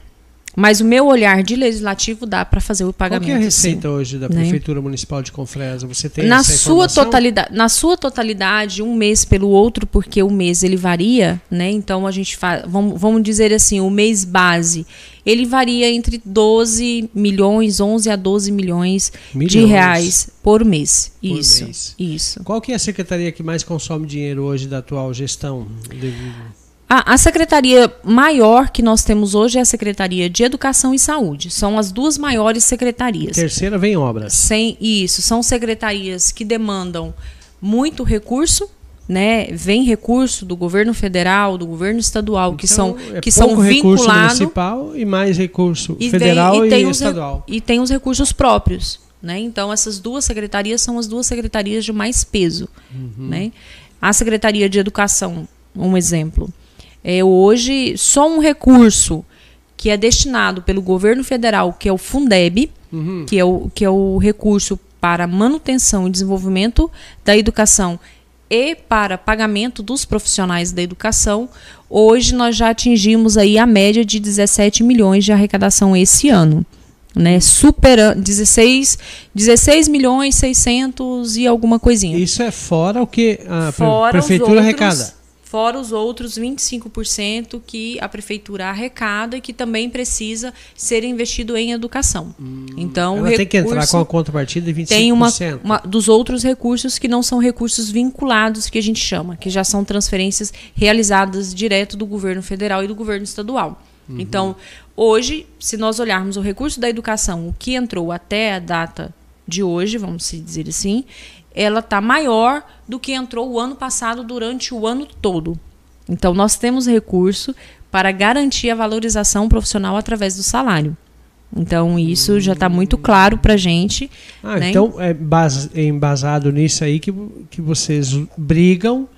Mas o meu olhar de legislativo dá para fazer o Qual pagamento. que é a sim. receita hoje da Né? Prefeitura Municipal de Confresa? Você tem na sua totalidade na sua totalidade um mês pelo outro porque o mês ele varia né então a gente faz vamos, vamos dizer assim o mês base ele varia entre 12 milhões 11 a 12 milhões, de Milhões. reais por mês Por isso mês. isso Qual que é a secretaria que mais consome dinheiro hoje da atual gestão? De- a, a secretaria maior que nós temos hoje é a secretaria de educação e saúde. São as duas maiores secretarias. Terceira vem obras. sem isso são secretarias que demandam muito recurso né? Vem recurso do governo federal do governo estadual que Então, são é que são vinculados. municipal e mais recurso e, federal vem- e, e os estadual. e tem os recursos próprios né? Então essas duas secretarias são as duas secretarias de mais peso Uhum. né? A secretaria de educação um exemplo é hoje só um recurso que é destinado pelo governo federal que é o Fundeb Uhum. que é o, que é o recurso para manutenção e desenvolvimento da educação e para pagamento dos profissionais da educação, hoje nós já atingimos aí a média de 17 milhões de arrecadação esse ano. né, superando 16, 16 milhões 600 e alguma coisinha. Isso é fora o que a fora prefeitura outros, arrecada. Fora os outros 25% que a prefeitura arrecada e que também precisa ser investido em educação. Hum, então, ela tem que entrar com a contrapartida de 25%. Tem uma, uma dos outros recursos que não são recursos vinculados que a gente chama, que já são transferências realizadas direto do governo federal e do governo estadual. Uhum. Então, hoje, se nós olharmos o recurso da educação, o que entrou até a data de hoje, vamos dizer assim, ela está maior do que entrou o ano passado durante o ano todo. Então, nós temos recurso para garantir a valorização profissional através do salário. Então, isso já está muito claro para a gente. Ah, né? Então, é embasado nisso aí que, que vocês brigam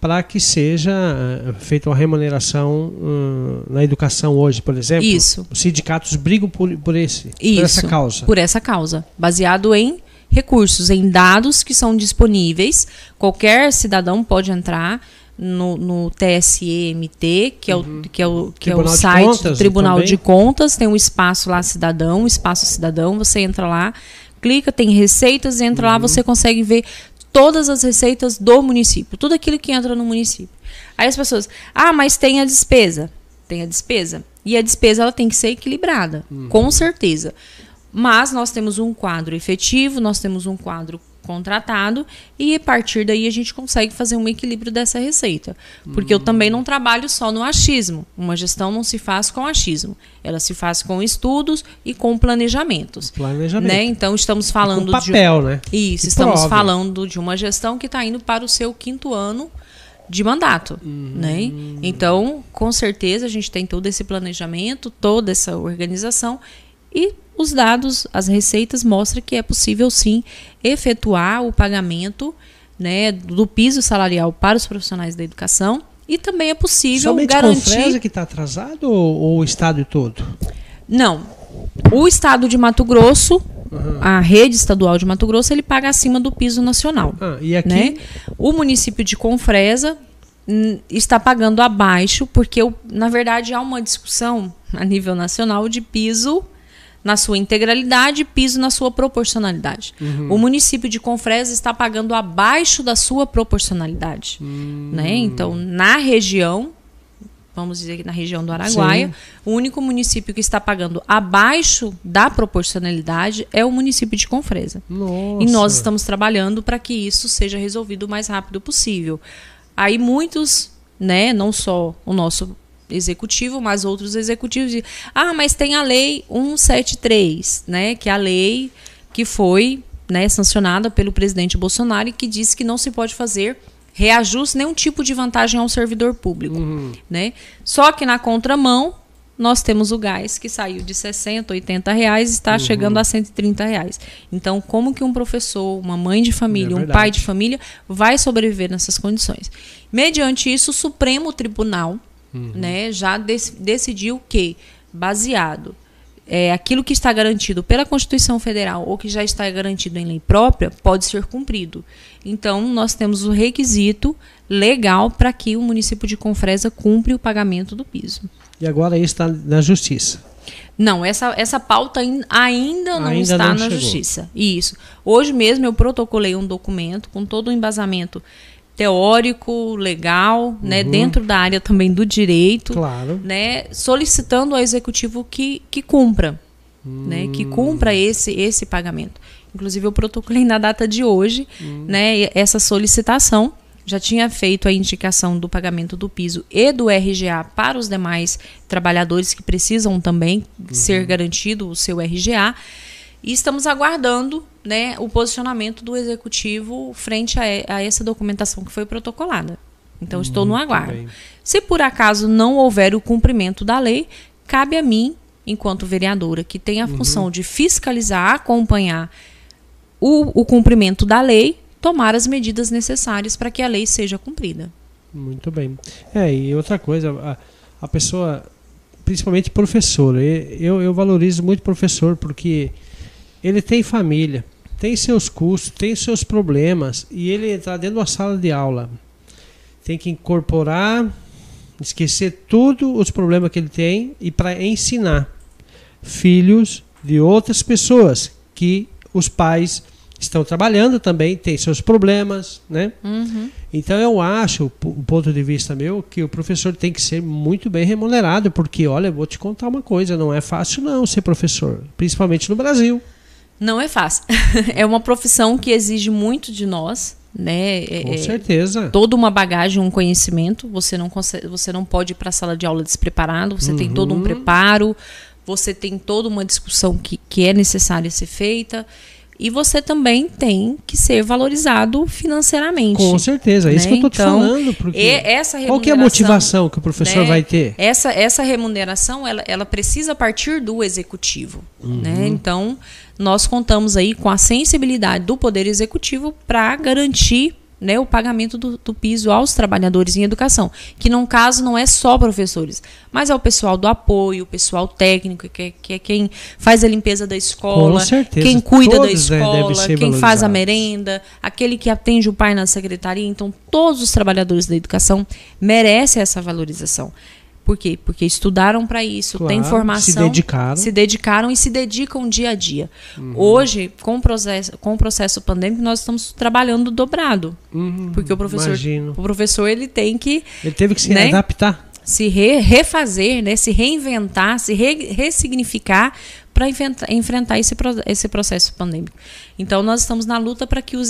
para que seja eh, feita uma remuneração uh, na educação hoje, por exemplo. Isso. Os sindicatos brigam por, por, esse, Isso, por essa causa. Por essa causa, baseado em recursos, em dados que são disponíveis. Qualquer cidadão pode entrar no, no TSEMT, que é o, uhum. que é o, que é o site Contas, do Tribunal também. de Contas, tem um espaço lá cidadão, espaço cidadão, você entra lá, clica, tem receitas, entra uhum. lá, você consegue ver todas as receitas do município, tudo aquilo que entra no município. Aí as pessoas, ah, mas tem a despesa. Tem a despesa. E a despesa ela tem que ser equilibrada, uhum. com certeza. Mas nós temos um quadro efetivo, nós temos um quadro contratado e a partir daí a gente consegue fazer um equilíbrio dessa receita. Porque eu também não trabalho só no achismo. Uma gestão não se faz com achismo. Ela se faz com estudos e com planejamentos. Planejamento. Né? Então estamos falando com papel, de né? Isso, que estamos prove. falando de uma gestão que está indo para o seu quinto ano de mandato, uhum. né? Então, com certeza a gente tem todo esse planejamento, toda essa organização e os dados, as receitas mostram que é possível sim efetuar o pagamento né, do piso salarial para os profissionais da educação e também é possível Somente garantir. Somente que está atrasado ou, ou, o estado todo? Não. O estado de Mato Grosso, uhum. a rede estadual de Mato Grosso, ele paga acima do piso nacional. Ah, e aqui? Né? O município de Confresa hum, está pagando abaixo, porque, na verdade, há uma discussão (laughs) a nível nacional de piso na sua integralidade, piso na sua proporcionalidade. Uhum. O município de Confresa está pagando abaixo da sua proporcionalidade. Uhum. Né? Então, na região, vamos dizer que na região do Araguaia, Sim. o único município que está pagando abaixo da proporcionalidade é o município de Confresa. Nossa. E nós estamos trabalhando para que isso seja resolvido o mais rápido possível. Aí muitos, né, não só o nosso executivo, mas outros executivos dizem, ah, mas tem a lei 173, né, que é a lei que foi né, sancionada pelo presidente Bolsonaro e que diz que não se pode fazer reajuste nenhum tipo de vantagem ao servidor público, uhum. né? Só que na contramão nós temos o gás que saiu de 60, 80 reais e está uhum. chegando a 130 reais. Então, como que um professor, uma mãe de família, é um pai de família vai sobreviver nessas condições? Mediante isso, o Supremo Tribunal uhum. né, já dec decidiu que, baseado é, aquilo que está garantido pela Constituição Federal ou que já está garantido em lei própria, pode ser cumprido. Então, nós temos o requisito legal para que o município de Confresa cumpra o pagamento do piso. E agora isso está na Justiça? Não, essa, essa pauta ainda não ainda está não na chegou. Justiça. Isso. Hoje mesmo eu protocolei um documento com todo o embasamento teórico, legal, né, uhum. né, dentro da área também do direito, claro. né, solicitando ao executivo que, que cumpra, hum. né, que cumpra esse esse pagamento. Inclusive eu protocolei na data de hoje, hum. né, essa solicitação. Já tinha feito a indicação do pagamento do piso e do RGA para os demais trabalhadores que precisam também uhum. ser garantido o seu RGA. E estamos aguardando né, o posicionamento do executivo frente a, a essa documentação que foi protocolada. Então, Muito estou no aguardo. Bem. Se por acaso não houver o cumprimento da lei, cabe a mim, enquanto vereadora, que tem a uhum. função de fiscalizar, acompanhar o, o cumprimento da lei, tomar as medidas necessárias para que a lei seja cumprida. Muito bem. É, e outra coisa, a, a pessoa, principalmente professor, eu, eu valorizo muito professor porque ele tem família, tem seus custos, tem seus problemas e ele entrar dentro da sala de aula tem que incorporar, esquecer todos os problemas que ele tem e para ensinar filhos de outras pessoas que os pais estão trabalhando também, têm seus problemas, né? Uhum. Então eu acho, o ponto de vista meu, que o professor tem que ser muito bem remunerado, porque olha, eu vou te contar uma coisa, não é fácil não ser professor, principalmente no Brasil. Não é fácil. (laughs) é uma profissão que exige muito de nós, né? É, Com é certeza. Toda uma bagagem, um conhecimento. Você não, consegue, você não pode ir para a sala de aula despreparado. Você uhum. tem todo um uhum. preparo. Você tem toda uma discussão que, que é necessária ser feita. E você também tem que ser valorizado financeiramente. Com certeza, é isso que eu estou te então, falando. Porque essa qual que é a motivação que o professor né, vai ter? Essa, essa remuneração, ela, ela precisa partir do executivo. Uhum. Né? Então, nós contamos aí com a sensibilidade do Poder Executivo para garantir né, o pagamento do, do, piso aos trabalhadores em educação, que no caso não é só professores, mas é o pessoal do apoio, o pessoal técnico, que, é, que é quem faz a limpeza da escola, quem cuida todos, da né, escola, quem faz a merenda, aquele que atende o pai na secretaria. Então, todos os trabalhadores da educação merecem essa valorização. Por quê? Porque estudaram para isso, claro, têm formação, se dedicaram. se dedicaram e se dedicam dia a dia. Uhum. Hoje, com o, processo, com o processo pandêmico, nós estamos trabalhando dobrado. Uhum, porque o professor, imagino. o professor ele tem que. Ele teve que se né, adaptar. Se re, refazer, né, se reinventar, se re, ressignificar para enfrentar esse, esse processo pandêmico. Então, nós estamos na luta para que o,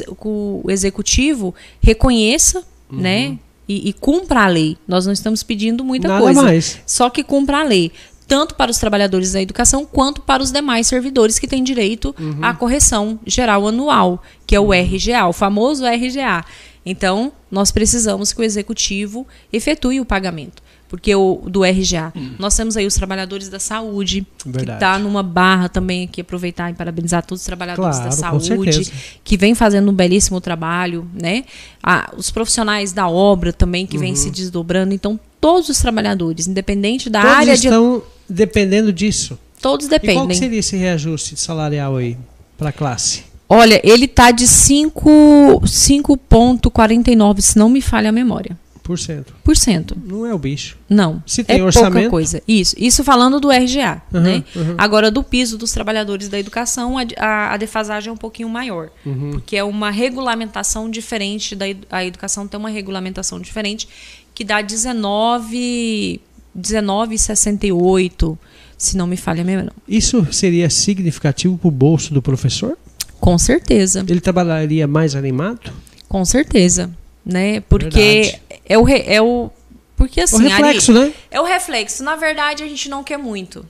o executivo reconheça uhum. né, e, e cumpra a lei. Nós não estamos pedindo muita Nada coisa. Mais. Só que cumpra a lei. Tanto para os trabalhadores da educação quanto para os demais servidores que têm direito uhum. à correção geral anual, que é o RGA, o famoso RGA. Então, nós precisamos que o executivo efetue o pagamento porque o do RGA. Hum. Nós temos aí os trabalhadores da saúde, Verdade. que está numa barra também aqui, aproveitar e parabenizar todos os trabalhadores claro, da saúde, que vem fazendo um belíssimo trabalho, né? Ah, os profissionais da obra também, que uhum. vêm se desdobrando. Então, todos os trabalhadores, independente da todos área estão de... dependendo disso. Todos dependem. E qual seria esse reajuste salarial aí para a classe? Olha, ele está de 5,49, se não me falha a memória. Por cento. Por cento. Não é o bicho. Não. Se tem é orçamento. pouca coisa. Isso. Isso falando do RGA. Uhum, né? Uhum. Agora, do piso dos trabalhadores da educação, a, a, a defasagem é um pouquinho maior. Uhum. Porque é uma regulamentação diferente. Da, a educação tem uma regulamentação diferente que dá 19, 19,68, se não me falha a memória. Isso seria significativo para o bolso do professor? Com certeza. Ele trabalharia mais animado? Com certeza né? Porque é o, é o porque assim, o reflexo, Ari, né? É o reflexo. Na verdade, a gente não quer muito.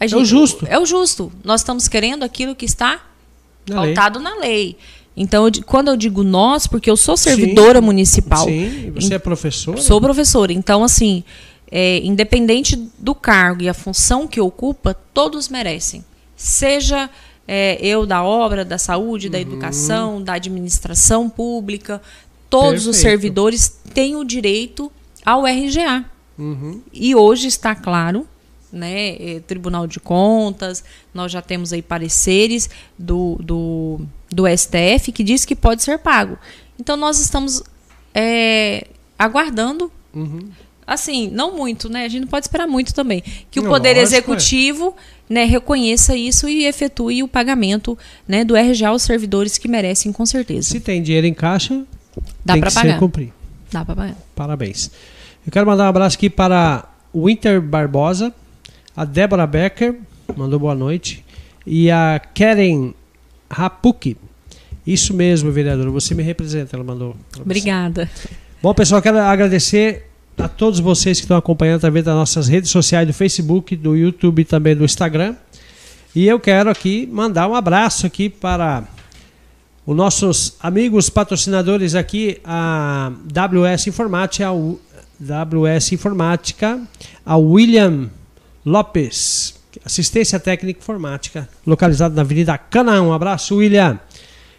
Gente, é o justo. É o justo. Nós estamos querendo aquilo que está na pautado lei. na lei. Então, eu, quando eu digo nós, porque eu sou servidora sim, municipal. Sim, você é professora? Sou professora. Então, assim, é, independente do cargo e a função que ocupa, todos merecem. Seja é, eu da obra, da saúde, da uhum. educação, da administração pública, todos Perfeito. os servidores têm o direito ao RGA. Uhum. E hoje está claro, né, é, Tribunal de Contas, nós já temos aí pareceres do, do, do STF que diz que pode ser pago. Então nós estamos é, aguardando. Uhum. Assim, não muito, né? A gente não pode esperar muito também. Que o Poder Lógico, Executivo é. né, reconheça isso e efetue o pagamento né, do RGA aos servidores que merecem, com certeza. Se tem dinheiro em caixa, Dá que pagar. ser cumprir. Dá pra pagar. Parabéns. Eu quero mandar um abraço aqui para o Winter Barbosa, a Débora Becker, mandou boa noite, e a Karen Rapuki. Isso mesmo, vereadora, você me representa, ela mandou. Obrigada. Bom, pessoal, quero agradecer a todos vocês que estão acompanhando através das nossas redes sociais do Facebook, do YouTube e também do Instagram. E eu quero aqui mandar um abraço aqui para os nossos amigos patrocinadores aqui, a WS Informática, a WS Informática, a William Lopes, assistência técnica informática, localizado na Avenida Canaã. Um abraço, William.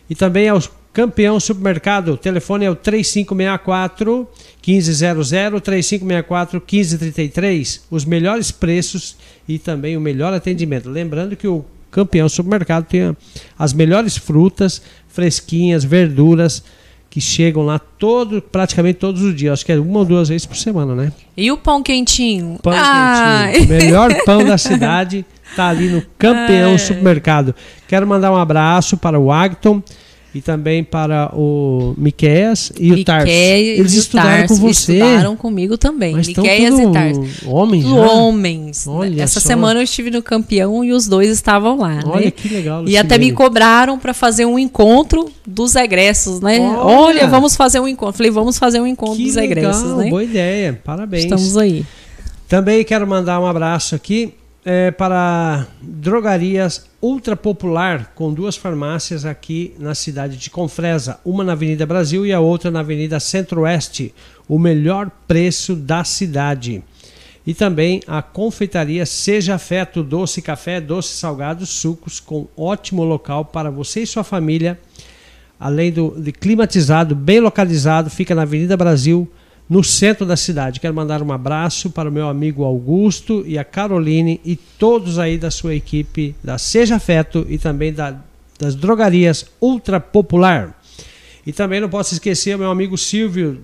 E também ao Campeão Supermercado, o telefone é o 3564 1500, 3564 1533. Os melhores preços e também o melhor atendimento. Lembrando que o Campeão Supermercado tem as melhores frutas, fresquinhas, verduras que chegam lá todo, praticamente todos os dias. Acho que é uma ou duas vezes por semana, né? E o pão quentinho? Pão Ai. quentinho. (laughs) Melhor pão da cidade Tá ali no Campeão Supermercado. Quero mandar um abraço para o Agton e também para o Miqueias e o Tarso. Eles estudaram com você. Estudaram comigo também. Mas Miqueias e Tarso. Homens, já? Homens. Olha Essa só. semana eu estive no campeão e os dois estavam lá. Olha né? que legal. Lucilene. E até me cobraram para fazer um encontro dos egressos, né? Olha. Olha. vamos fazer um encontro. Falei, vamos fazer um encontro que dos legal, egressos, né? Boa ideia. Parabéns. Estamos aí. Também quero mandar um abraço aqui é, para drogarias ultra popular com duas farmácias aqui na cidade de Confresa, uma na Avenida Brasil e a outra na Avenida Centro-Oeste, o melhor preço da cidade. E também a confeitaria Seja Afeto, doce café, doce salgado, sucos com ótimo local para você e sua família. Além do de climatizado, bem localizado, fica na Avenida Brasil, no centro da cidade. Quero mandar um abraço para o meu amigo Augusto e a Caroline e todos aí da sua equipe da Seja Afeto e também da, das drogarias Ultra Popular. E também não posso esquecer o meu amigo Silvio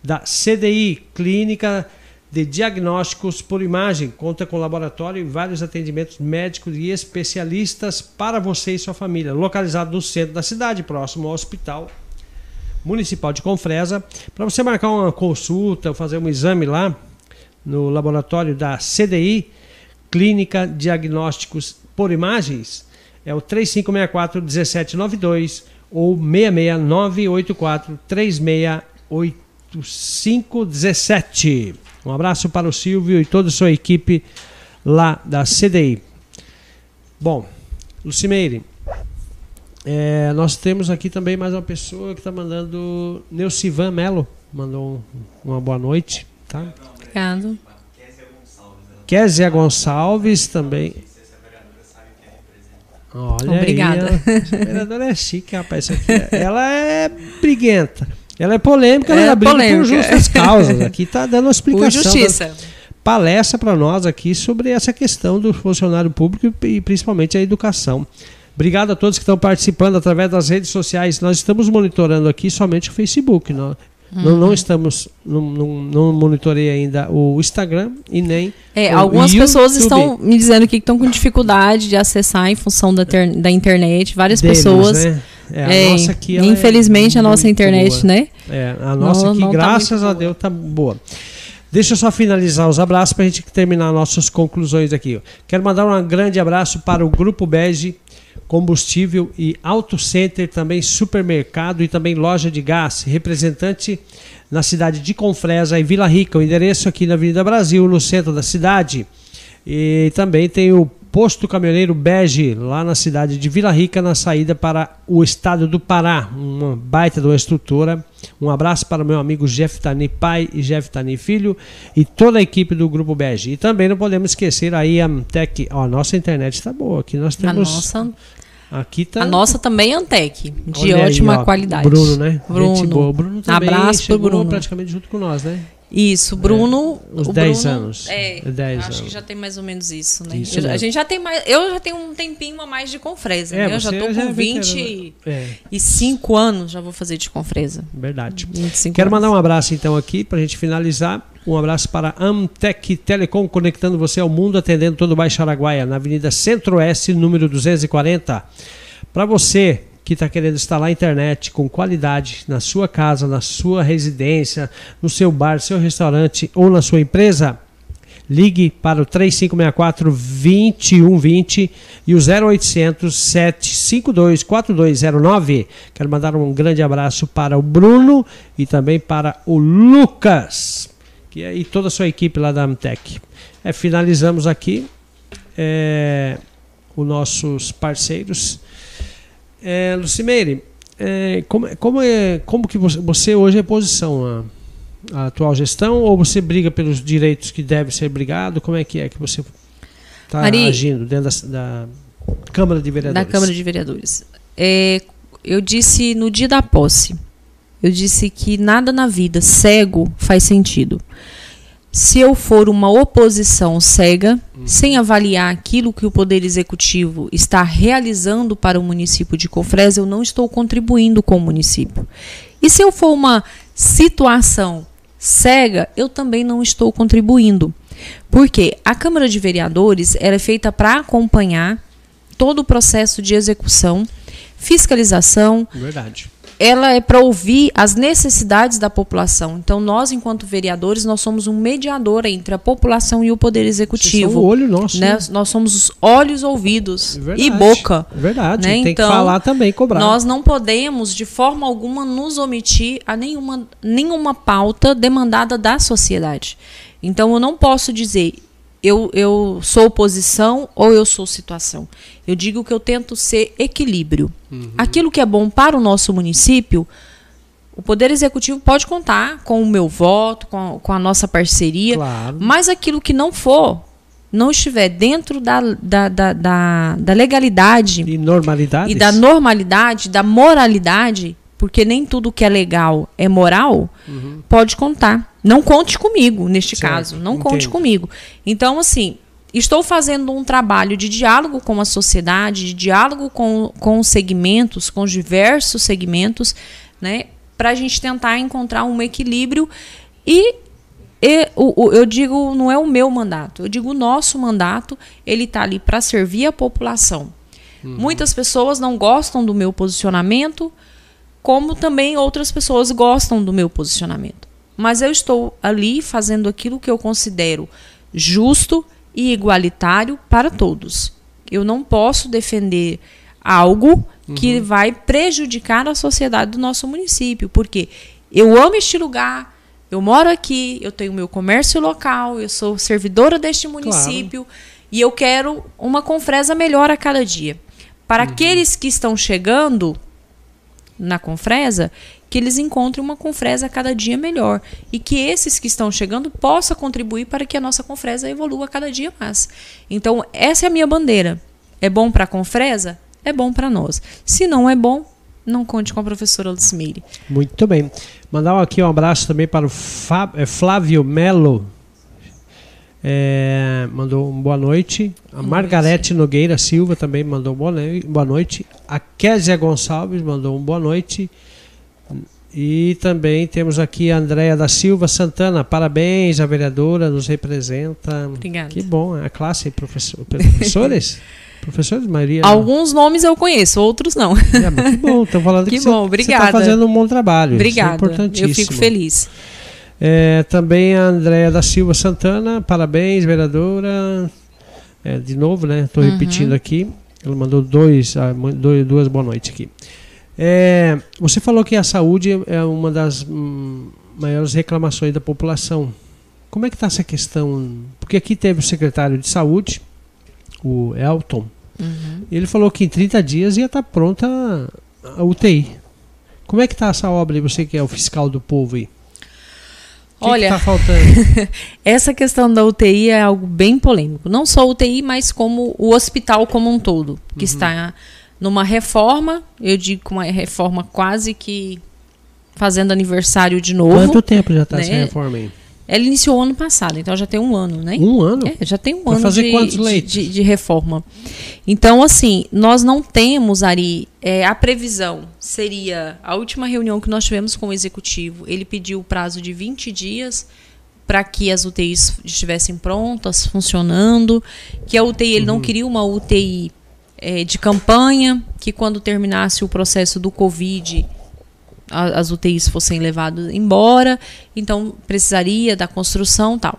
da CDI, Clínica de Diagnósticos por Imagem. Conta com laboratório e vários atendimentos médicos e especialistas para você e sua família. Localizado no centro da cidade, próximo ao hospital Municipal de Confresa, para você marcar uma consulta, fazer um exame lá no laboratório da CDI, Clínica Diagnósticos por Imagens, é o 3564 1792 ou 66984 368517. Um abraço para o Silvio e toda a sua equipe lá da CDI. Bom, Lucimeire, é, nós temos aqui também mais uma pessoa que está mandando. Neucivan Melo mandou um, uma boa noite. Tá? Obrigado. Kézia Gonçalves também. Olha Obrigada. aí, a vereadora é chique, rapaz. É, ela é briguenta. Ela é polêmica, é ela briga polêmica. por justas causas. Aqui está dando uma explicação. Por justiça. Palestra para nós aqui sobre essa questão do funcionário público e principalmente a educação. Obrigado a todos que estão participando através das redes sociais. Nós estamos monitorando aqui somente o Facebook. Não, uhum. não, não, estamos, não, não, não, monitorei ainda o Instagram e nem. É, algumas YouTube. pessoas estão me dizendo que estão com dificuldade de acessar em função da, ter, da internet. Várias Deles, pessoas. Né? É, a é, nossa aqui, infelizmente, é a nossa internet, boa. né? É, a nossa não, aqui, tá graças tá a Deus, tá boa. Deixa eu só finalizar os abraços para a gente terminar nossas conclusões aqui. Quero mandar um grande abraço para o Grupo Bege combustível e auto center, também supermercado e também loja de gás, representante na cidade de Confresa e Vila Rica, o endereço aqui na Avenida Brasil, no centro da cidade. E também tem o posto caminhoneiro Bege, lá na cidade de Vila Rica, na saída para o estado do Pará, uma baita de uma estrutura. Um abraço para o meu amigo Jeff Tani pai e Jeff Tani filho e toda a equipe do Grupo Bege. E também não podemos esquecer aí a Tech, ó, a nossa internet está boa, aqui nós temos... A nossa Aqui tá... A nossa também é Antec, de Olha ótima aí, qualidade. Bruno, né? Bruno. Gente boa. Bruno também Abraço pro Bruno. praticamente junto com nós, né? Isso, Bruno. É, uns 10 anos. É, 10 acho anos. que já tem mais ou menos isso, né? Isso eu, a gente já tem mais. Eu já tenho um tempinho a mais de Confresa, é, né? Eu já tô com 25 é. anos, já vou fazer de Confresa. Verdade. Quero anos. mandar um abraço então aqui pra gente finalizar. Um abraço para Amtec Telecom, conectando você ao mundo, atendendo todo o Baixo Araguaia, na Avenida Centro-Oeste, número 240. Para você que está querendo instalar a internet com qualidade na sua casa, na sua residência, no seu bar, seu restaurante ou na sua empresa, ligue para o 3564 2120 e o 0800 752 4209. Quero mandar um grande abraço para o Bruno e também para o Lucas que é, e toda a sua equipe lá da Amtec. É, finalizamos aqui é, os nossos parceiros. É, Lucimeire, é, como, como, é, como que você, você hoje é posição a, a, atual gestão ou você briga pelos direitos que deve ser brigado? Como é que é que você está agindo dentro da, da, Câmara de Vereadores? Da Câmara de Vereadores. É, eu disse no dia da posse, eu disse que nada na vida cego faz sentido se eu for uma oposição cega, uhum. sem avaliar aquilo que o Poder Executivo está realizando para o município de Confresa, eu não estou contribuindo com o município. E se eu for uma situação cega, eu também não estou contribuindo. Porque a Câmara de Vereadores ela é feita para acompanhar todo o processo de execução, fiscalização. Verdade. Ela é para ouvir as necessidades da população. Então, nós, enquanto vereadores, nós somos um mediador entre a população e o Poder Executivo. São o olho nosso. Né? Né? Nós somos os olhos, ouvidos Verdade. e boca. Verdade. né? Tem Então, que falar também, cobrar. Nós não podemos, de forma alguma, nos omitir a nenhuma, nenhuma pauta demandada da sociedade. Então, eu não posso dizer eu, eu sou oposição ou eu sou situação. Eu digo que eu tento ser equilíbrio. Aquilo que é bom para o nosso município, o Poder Executivo pode contar com o meu voto, com a, com a nossa parceria. Claro. Mas aquilo que não for, não estiver dentro da, da, da, da, da legalidade E e da normalidade, da moralidade, porque nem tudo que é legal é moral, pode contar. Não conte comigo neste Certo, caso, não conte entendo. comigo. Então, assim, estou fazendo um trabalho de diálogo com a sociedade, de diálogo com, com os segmentos, com os diversos segmentos, né, para a gente tentar encontrar um equilíbrio e e o, o- eu digo, não é o meu mandato, eu digo o nosso mandato, ele está ali para servir a população. Muitas pessoas não gostam do meu posicionamento, como também outras pessoas gostam do meu posicionamento. Mas eu estou ali fazendo aquilo que eu considero justo e igualitário para todos. Eu não posso defender algo que vai prejudicar a sociedade do nosso município, porque eu amo este lugar, eu moro aqui, eu tenho meu comércio local, eu sou servidora deste município e eu quero uma Confresa melhor a cada dia. Para aqueles que estão chegando na Confresa, que eles encontrem uma Confresa cada dia melhor e que esses que estão chegando possam contribuir para que a nossa Confresa evolua cada dia mais. Então, essa é a minha bandeira. É bom para a Confresa? É bom para nós. Se não é bom, não conte com a professora Lucimire. Muito bem. Mandar aqui um abraço também para o é, Flávio Melo. É, mandou um boa noite. A Margarete Nogueira Silva também mandou um boa noi- boa noite. A Késia Gonçalves mandou um boa noite. E também temos aqui a Andréia da Silva Santana. Parabéns, a vereadora nos representa. Obrigada. Que bom, a classe, professor, professores? (laughs) professores, maioria. não. Alguns nomes eu conheço, outros não. É, que bom, estou falando (laughs) que, Que você- bom, você obrigada. está fazendo um bom trabalho. Isso é Obrigada. importantíssimo. eu fico feliz. É, também a Andréia da Silva Santana, parabéns, vereadora. É, de novo, né? Estou Uhum. repetindo aqui. Ela mandou dois, ah, dois, duas boa noite aqui. É, você falou que a saúde é uma das hum, maiores reclamações da população. Como é que está essa questão? Porque aqui teve o secretário de saúde, o Elton, Uhum. e ele falou que em 30 dias ia estar pronta a UTI. Como é que está essa obra aí, você que é o fiscal do povo aí? O que Olha, está faltando? (laughs) essa questão da UTI é algo bem polêmico. Não só a UTI, mas como o hospital como um todo, que está numa reforma, eu digo uma reforma quase que fazendo aniversário de novo. Quanto tempo já está né? essa reforma aí? Ela iniciou ano passado, então já tem um ano, né? Um ano? É, já tem um Vai ano fazer de, quantos de- leitos? de- de reforma. Então, assim, nós não temos, Ari, é, a previsão seria a última reunião que nós tivemos com o executivo. Ele pediu o prazo de 20 dias para que as UTIs estivessem prontas, funcionando, que a UTI, ele Uhum. não queria uma UTI é, de campanha, que quando terminasse o processo do Covid, as UTIs fossem levadas embora, então precisaria da construção tal.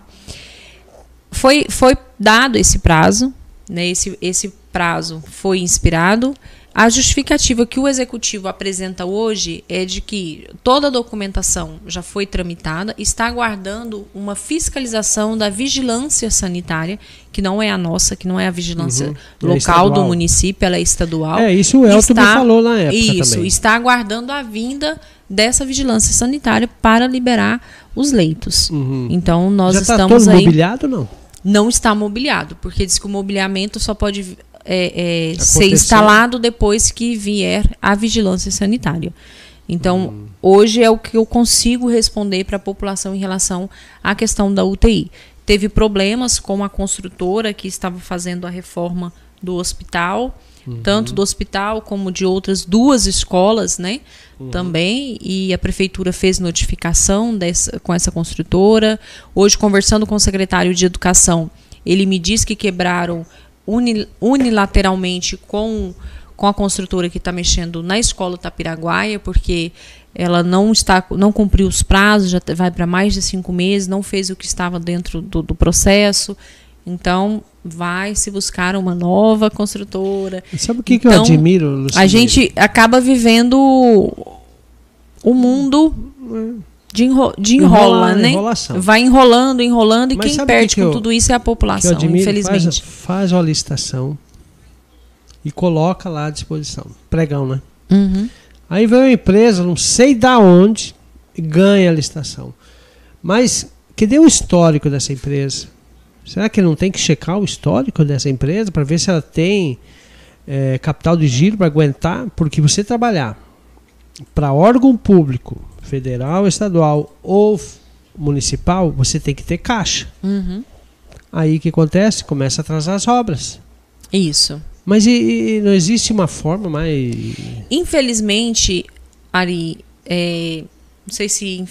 Foi, foi dado esse prazo, né, esse, esse prazo foi inspirado. A justificativa que o executivo apresenta hoje é de que toda a documentação já foi tramitada, está aguardando uma fiscalização da vigilância sanitária, que não é a nossa, que não é a vigilância Uhum. É local do estadual. município, ela é estadual. É, isso o Elton me falou na época Isso, também. está aguardando a vinda dessa vigilância sanitária para liberar os leitos. Uhum. Então nós já está estamos todo aí. mobiliado não? Não está mobiliado, porque diz que o mobiliamento só pode é, é, ser instalado depois que vier a vigilância sanitária. Então, Hum. hoje é o que eu consigo responder para a população em relação à questão da UTI. Teve problemas com a construtora que estava fazendo a reforma do hospital, uhum. tanto do hospital como de outras duas escolas, né? Uhum. Também, e a prefeitura fez notificação dessa, com essa construtora. Hoje, conversando com o secretário de Educação, ele me diz que quebraram unilateralmente com, com a construtora que está mexendo na escola Tapiraguaia, porque ela não está não cumpriu os prazos, já vai para mais de cinco meses, não fez o que estava dentro do, do processo. Então, vai se buscar uma nova construtora. Sabe o que, então, que eu então, admiro, Luciano? A gente acaba vivendo o mundo de, enro de enrola, né? Enrolação. Vai enrolando, enrolando, e Mas quem perde que com eu, tudo isso é a população, admiro, infelizmente. Faz, faz uma licitação e coloca lá à disposição. Pregão, né? Uhum. Aí vem uma empresa, não sei da onde, e ganha a licitação. Mas que deu o histórico dessa empresa? Será que não tem que checar o histórico dessa empresa para ver se ela tem é, capital de giro para aguentar? Porque você trabalhar para órgão público, federal, estadual ou municipal, você tem que ter caixa. Uhum. Aí o que acontece? Começa a atrasar as obras. Isso. Mas e, e não existe uma forma mais. Infelizmente, Ari, é, não sei se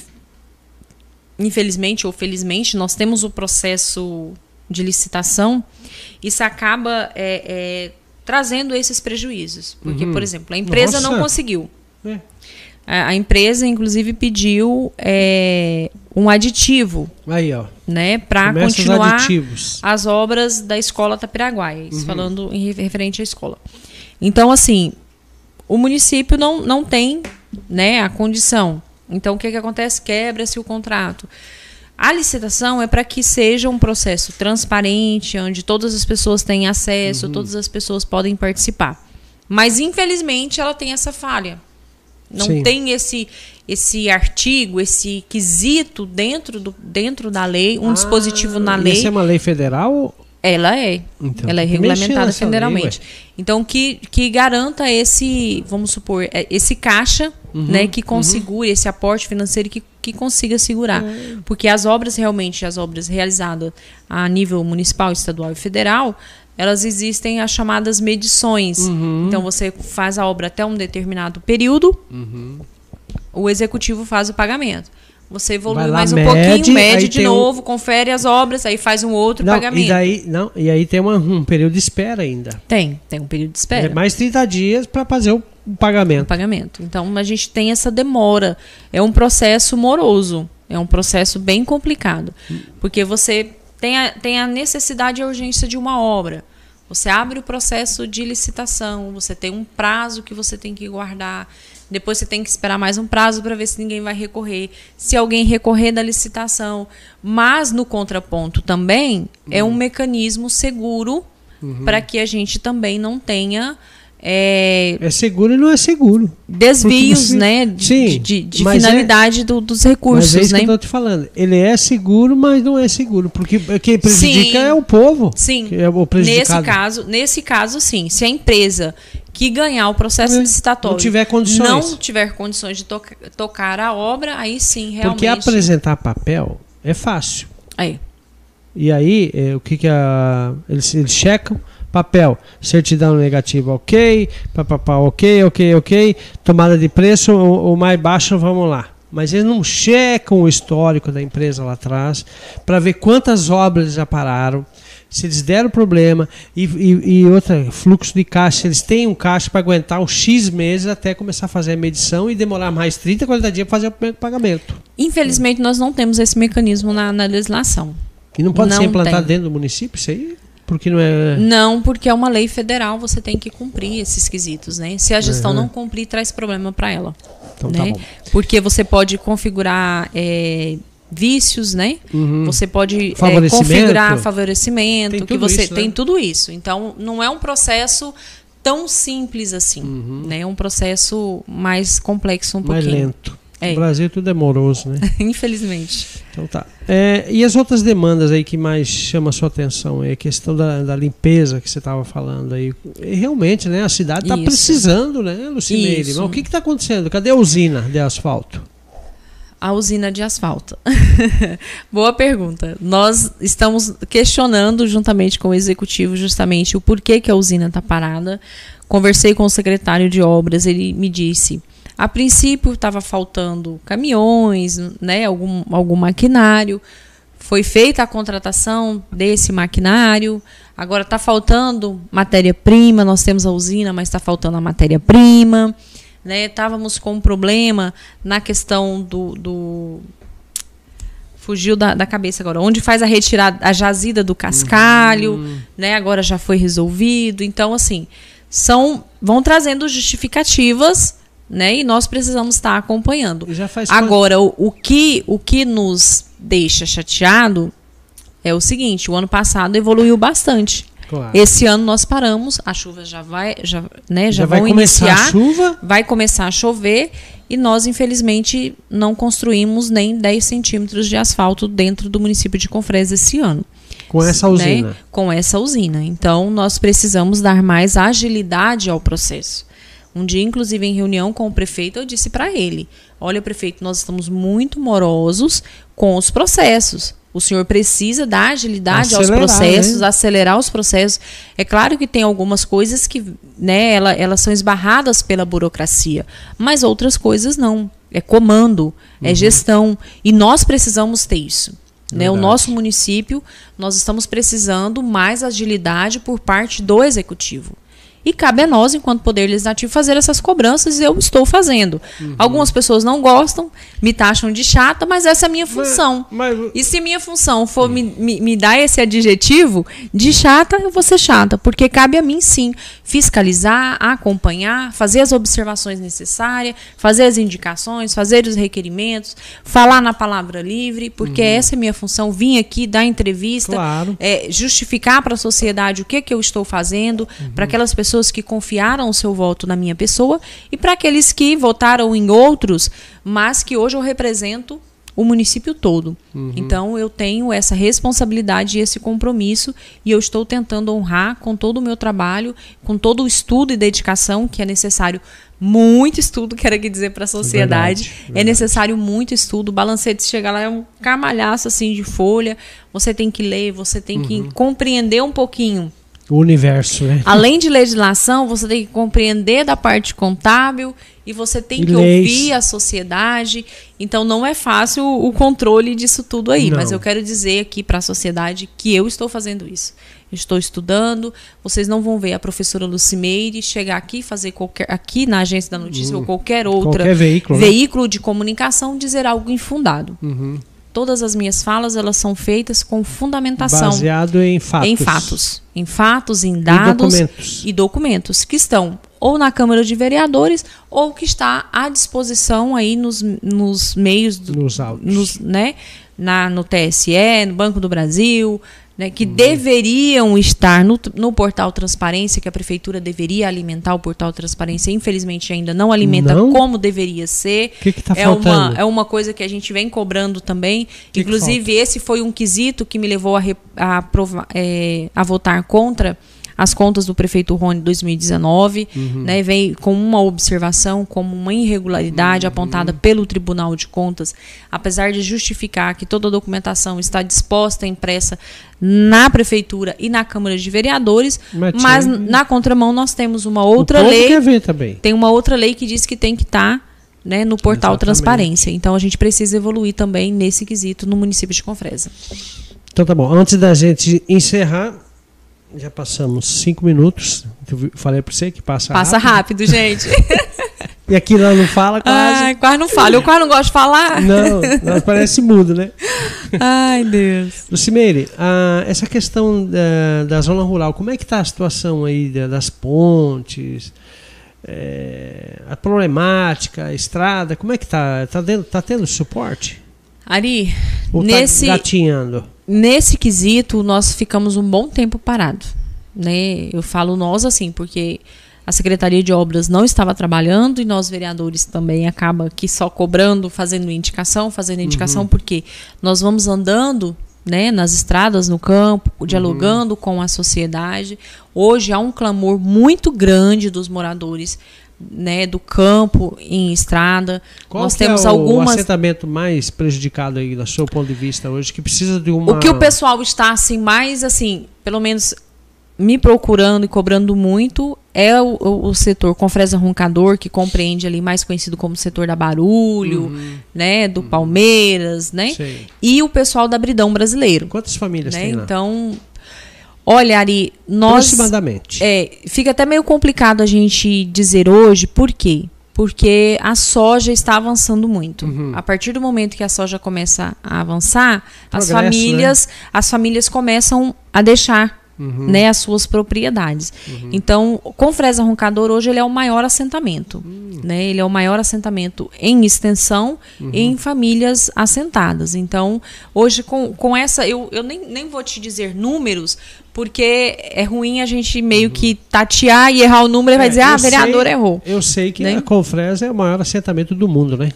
infelizmente ou felizmente, nós temos o processo de licitação, isso acaba é, é, trazendo esses prejuízos. Porque, uhum. por exemplo, a empresa Nossa. não conseguiu. É. A, a, empresa, inclusive, pediu é, um aditivo. Aí, ó. Né, para continuar as obras da escola Tapiraguaia. Isso uhum. falando em referente à escola. Então, assim, o município não, não tem né, a condição então, o que, que acontece? Quebra-se o contrato. A licitação é para que seja um processo transparente, onde todas as pessoas têm acesso, uhum. todas as pessoas podem participar. Mas, infelizmente, ela tem essa falha. Não Sim. tem esse esse artigo, esse quesito dentro, do, dentro da lei, um ah, dispositivo na lei. Isso é uma lei federal ela é. Então, ela é regulamentada federalmente. Lei, então, que, que garanta esse, vamos supor, é, esse caixa, uhum, né, que consegure uhum. esse aporte financeiro que, que consiga segurar. Uhum. Porque as obras realmente, as obras realizadas a nível municipal, estadual e federal, elas existem as chamadas medições. Uhum. Então, você faz a obra até um determinado período, uhum. o executivo faz o pagamento. Você evolui mais um mede, pouquinho, mede de novo, um... confere as obras, aí faz um outro não, pagamento. E, daí, não, e aí tem uma, um período de espera ainda. Tem, tem um período de espera. É mais 30 dias para fazer o pagamento. O pagamento. Então a gente tem essa demora. É um processo moroso. É um processo bem complicado. Porque você tem a, tem a necessidade e a urgência de uma obra. Você abre o processo de licitação, você tem um prazo que você tem que guardar. Depois você tem que esperar mais um prazo para ver se ninguém vai recorrer. Se alguém recorrer da licitação. Mas, no contraponto também, uhum. é um uhum. mecanismo seguro uhum. para que a gente também não tenha. É, é seguro e não é seguro. Desvios, você, né? De, sim, de, de é finalidade é, do, dos recursos. Mas é isso né? que eu tô te falando. Ele é seguro, mas não é seguro. Porque quem prejudica sim, é o povo. Sim. É o nesse caso, nesse caso, sim. Se a empresa que ganhar o processo é. licitatório não tiver condições, não tiver condições de to tocar a obra, aí sim, realmente. Porque apresentar papel é fácil. Aí. E aí, é, o que, que a, eles, eles checam? Papel, certidão negativa, ok, papapá, ok, ok, ok, tomada de preço, o, o mais baixo, vamos lá. Mas eles não checam o histórico da empresa lá atrás para ver quantas obras já pararam, se eles deram problema e, e, e outra, fluxo de caixa, eles têm um caixa para aguentar uns X meses até começar a fazer a medição e demorar mais 30, 40 dias para fazer o primeiro pagamento. Infelizmente, nós não temos esse mecanismo na, na legislação. E não pode não ser implantado tem. dentro do município isso aí? Porque não é. Não, porque é uma lei federal, você tem que cumprir esses quesitos, né? Se a gestão uhum. não cumprir, traz problema para ela. Então, né? tá porque você pode configurar é, vícios, né? Uhum. Você pode é, configurar favorecimento, tem que você isso, né? tem tudo isso. Então, não é um processo tão simples assim, uhum. né? É um processo mais complexo um mais pouquinho. lento. É. No Brasil tudo é moroso, né? (laughs) Infelizmente. Então tá. É, e as outras demandas aí que mais chama a sua atenção? É a questão da, da limpeza que você estava falando aí. E realmente, né? A cidade está precisando, né, Lucineire? Mas o que está acontecendo? Cadê a usina de asfalto? A usina de asfalto. (laughs) Boa pergunta. Nós estamos questionando juntamente com o executivo justamente o porquê que a usina está parada. Conversei com o secretário de obras, ele me disse: a princípio estava faltando caminhões, né, algum, algum maquinário. Foi feita a contratação desse maquinário. Agora está faltando matéria-prima. Nós temos a usina, mas está faltando a matéria-prima. Né? Estávamos com um problema na questão do, do fugiu da, da, cabeça agora. Onde faz a retirada, a jazida do cascalho, uhum. né? Agora já foi resolvido. Então, assim, são vão trazendo justificativas, né? E nós precisamos estar acompanhando. agora, o, o, que o que nos deixa chateado é o seguinte: o ano passado evoluiu bastante. Claro. Esse ano nós paramos, a chuva já vai, já, né, já, já vai iniciar, a chuva? vai começar a chover e nós infelizmente não construímos nem 10 centímetros de asfalto dentro do município de Confresa esse ano. Com essa né? usina. Né? Com essa usina. Então nós precisamos dar mais agilidade ao processo. Um dia, inclusive, em reunião com o prefeito, eu disse para ele: Olha, prefeito, nós estamos muito morosos com os processos. O senhor precisa dar agilidade acelerar, aos processos, né? acelerar os processos. É claro que tem algumas coisas que né, ela, elas são esbarradas pela burocracia, mas outras coisas não. É comando, é uhum. é gestão. E nós precisamos ter isso. Né? O nosso município, nós estamos precisando mais agilidade por parte do executivo. E cabe a nós, enquanto Poder Legislativo, fazer essas cobranças e eu estou fazendo. Uhum. Algumas pessoas não gostam, me taxam de chata, mas essa é a minha função. Mas, mas... E se minha função for me, me, me dar esse adjetivo de chata, eu vou ser chata, porque cabe a mim sim fiscalizar, acompanhar, fazer as observações necessárias, fazer as indicações, fazer os requerimentos, falar na palavra livre, porque uhum. essa é a minha função, vir aqui dar entrevista, claro. é, justificar para a sociedade o que, que eu estou fazendo, uhum. para aquelas pessoas pessoas que confiaram o seu voto na minha pessoa e para aqueles que votaram em outros, mas que hoje eu represento o município todo. Uhum. Então eu tenho essa responsabilidade e esse compromisso e eu estou tentando honrar com todo o meu trabalho, com todo o estudo e dedicação que é necessário. Muito estudo, (laughs) quero aqui dizer para a sociedade. Verdade, verdade. É necessário muito estudo. O balancete chegar lá é um camalhaço assim de folha. Você tem que ler, você tem uhum. que compreender um pouquinho o universo, né? Além de legislação, você tem que compreender da parte contábil e você tem e que leis. ouvir a sociedade. Então não é fácil o controle disso tudo aí, não. mas eu quero dizer aqui para a sociedade que eu estou fazendo isso. Eu estou estudando. Vocês não vão ver a professora Lucimeire chegar aqui fazer qualquer aqui na agência da notícia uhum. ou qualquer outra qualquer veículo, veículo né? de comunicação dizer algo infundado. Uhum todas as minhas falas elas são feitas com fundamentação. Baseado em fatos, em fatos, em fatos, em dados e documentos, e documentos que estão ou na Câmara de Vereadores ou que está à disposição aí nos, nos meios do, nos autos, nos, né, na, no TSE, no Banco do Brasil, né, que uhum. deveriam estar no, no portal Transparência, que a prefeitura deveria alimentar o portal Transparência, infelizmente ainda não alimenta não? como deveria ser. O que está é faltando? Uma, é uma coisa que a gente vem cobrando também. Que Inclusive, que esse foi um quesito que me levou a, a, é, a votar contra as contas do prefeito Rony 2019, uhum. né, vem com uma observação como uma irregularidade uhum. apontada pelo Tribunal de Contas, apesar de justificar que toda a documentação está disposta impressa na prefeitura e na Câmara de Vereadores, mas, mas na contramão nós temos uma outra lei. Quer ver também. Tem uma outra lei que diz que tem que estar tá, né, no portal Exatamente. Transparência. Então a gente precisa evoluir também nesse quesito no município de Confresa. Então tá bom. Antes da gente encerrar, já passamos cinco minutos. Eu falei para você que passa, passa rápido. Passa rápido, gente. (laughs) e aqui lá não fala quase. Ai, quase não fala. Eu quase não gosto de falar. Não, não parece mudo, né? (laughs) Ai, Deus. Lucimeire, ah, essa questão da, da, zona rural, como é que está a situação aí das pontes? É, a problemática, a estrada, como é que está? Está tá tendo suporte? Ari, Ou tá nesse... Tá gatinhando? Nesse quesito, nós ficamos um bom tempo parado. Né? Eu falo nós assim, porque a Secretaria de Obras não estava trabalhando e nós vereadores também acaba que só cobrando, fazendo indicação, fazendo indicação, uhum. porque nós vamos andando né, nas estradas, no campo, dialogando uhum. com a sociedade. Hoje há um clamor muito grande dos moradores né, do campo em estrada. Qual Nós temos é o algumas assentamento mais prejudicado aí, do seu ponto de vista hoje, que precisa de uma... O que o pessoal está assim mais assim, pelo menos me procurando e cobrando muito é o, o, o setor Confresa Roncador, que compreende ali mais conhecido como setor da Barulho, Uhum. né, do Palmeiras, né? Sei. E o pessoal da Bridão Brasileiro, Quantas famílias né? tem lá? Então, olha, Ari, nós Aproximadamente. é, fica até meio complicado a gente dizer hoje por quê? Porque a soja está avançando muito. Uhum. A partir do momento que a soja começa a avançar, as Progresso, famílias, as famílias começam a deixar Uhum. né, as suas propriedades. Então, com Fresa Roncador hoje ele é o maior assentamento, Hum. né? Ele é o maior assentamento em extensão Uhum. e em famílias assentadas. Então, hoje com, com essa eu, eu nem, nem vou te dizer números, porque é ruim a gente meio que tatear e errar o número e vai. É, dizer, ah, vereador sei- errou. Eu sei que Né? a Confresa é o maior assentamento do mundo, né?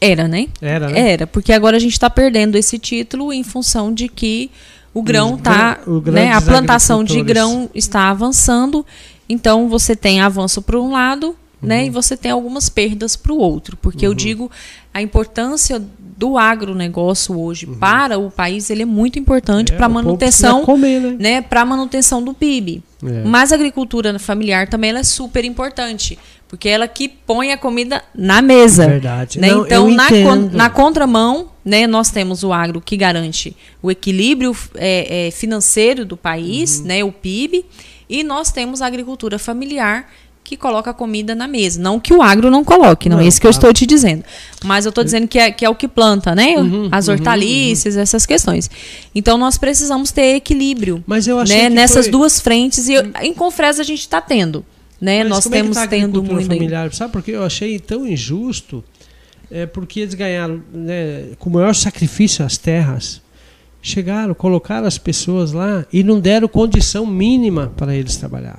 Era, né? Era, né? Era, porque agora a gente está perdendo esse título em função de que o grão tá, os né, a plantação de grão está avançando, então você tem avanço para um lado, né, Uhum. e você tem algumas perdas para o outro, porque eu digo a importância do agronegócio hoje para o país, ele é muito importante Uhum. É, para povo manutenção, comer, né? né, para manutenção do PIB. É. Mas a agricultura familiar também ela é super importante, porque ela que põe a comida na mesa. Verdade. Né? Não, então, na, con- na contramão, né, nós temos o agro que garante o equilíbrio é, é, financeiro do país, Uhum. né, o PIB, e nós temos a agricultura familiar que coloca a comida na mesa. Não que o agro não coloque, não, Não, é isso que eu tá. estou te dizendo. Mas eu estou dizendo que é, que é o que planta, né? Uhum, As hortaliças, essas questões. Então nós precisamos ter equilíbrio Mas eu achei né, que nessas foi- duas frentes. E eu- em Confresa a gente está tendo. Né? Mas Nós é temos tá a tendo muito. familiar? Sabe por que eu achei tão injusto? É porque eles ganharam, né, com o maior sacrifício as terras. Chegaram, colocaram as pessoas lá e não deram condição mínima para eles trabalhar.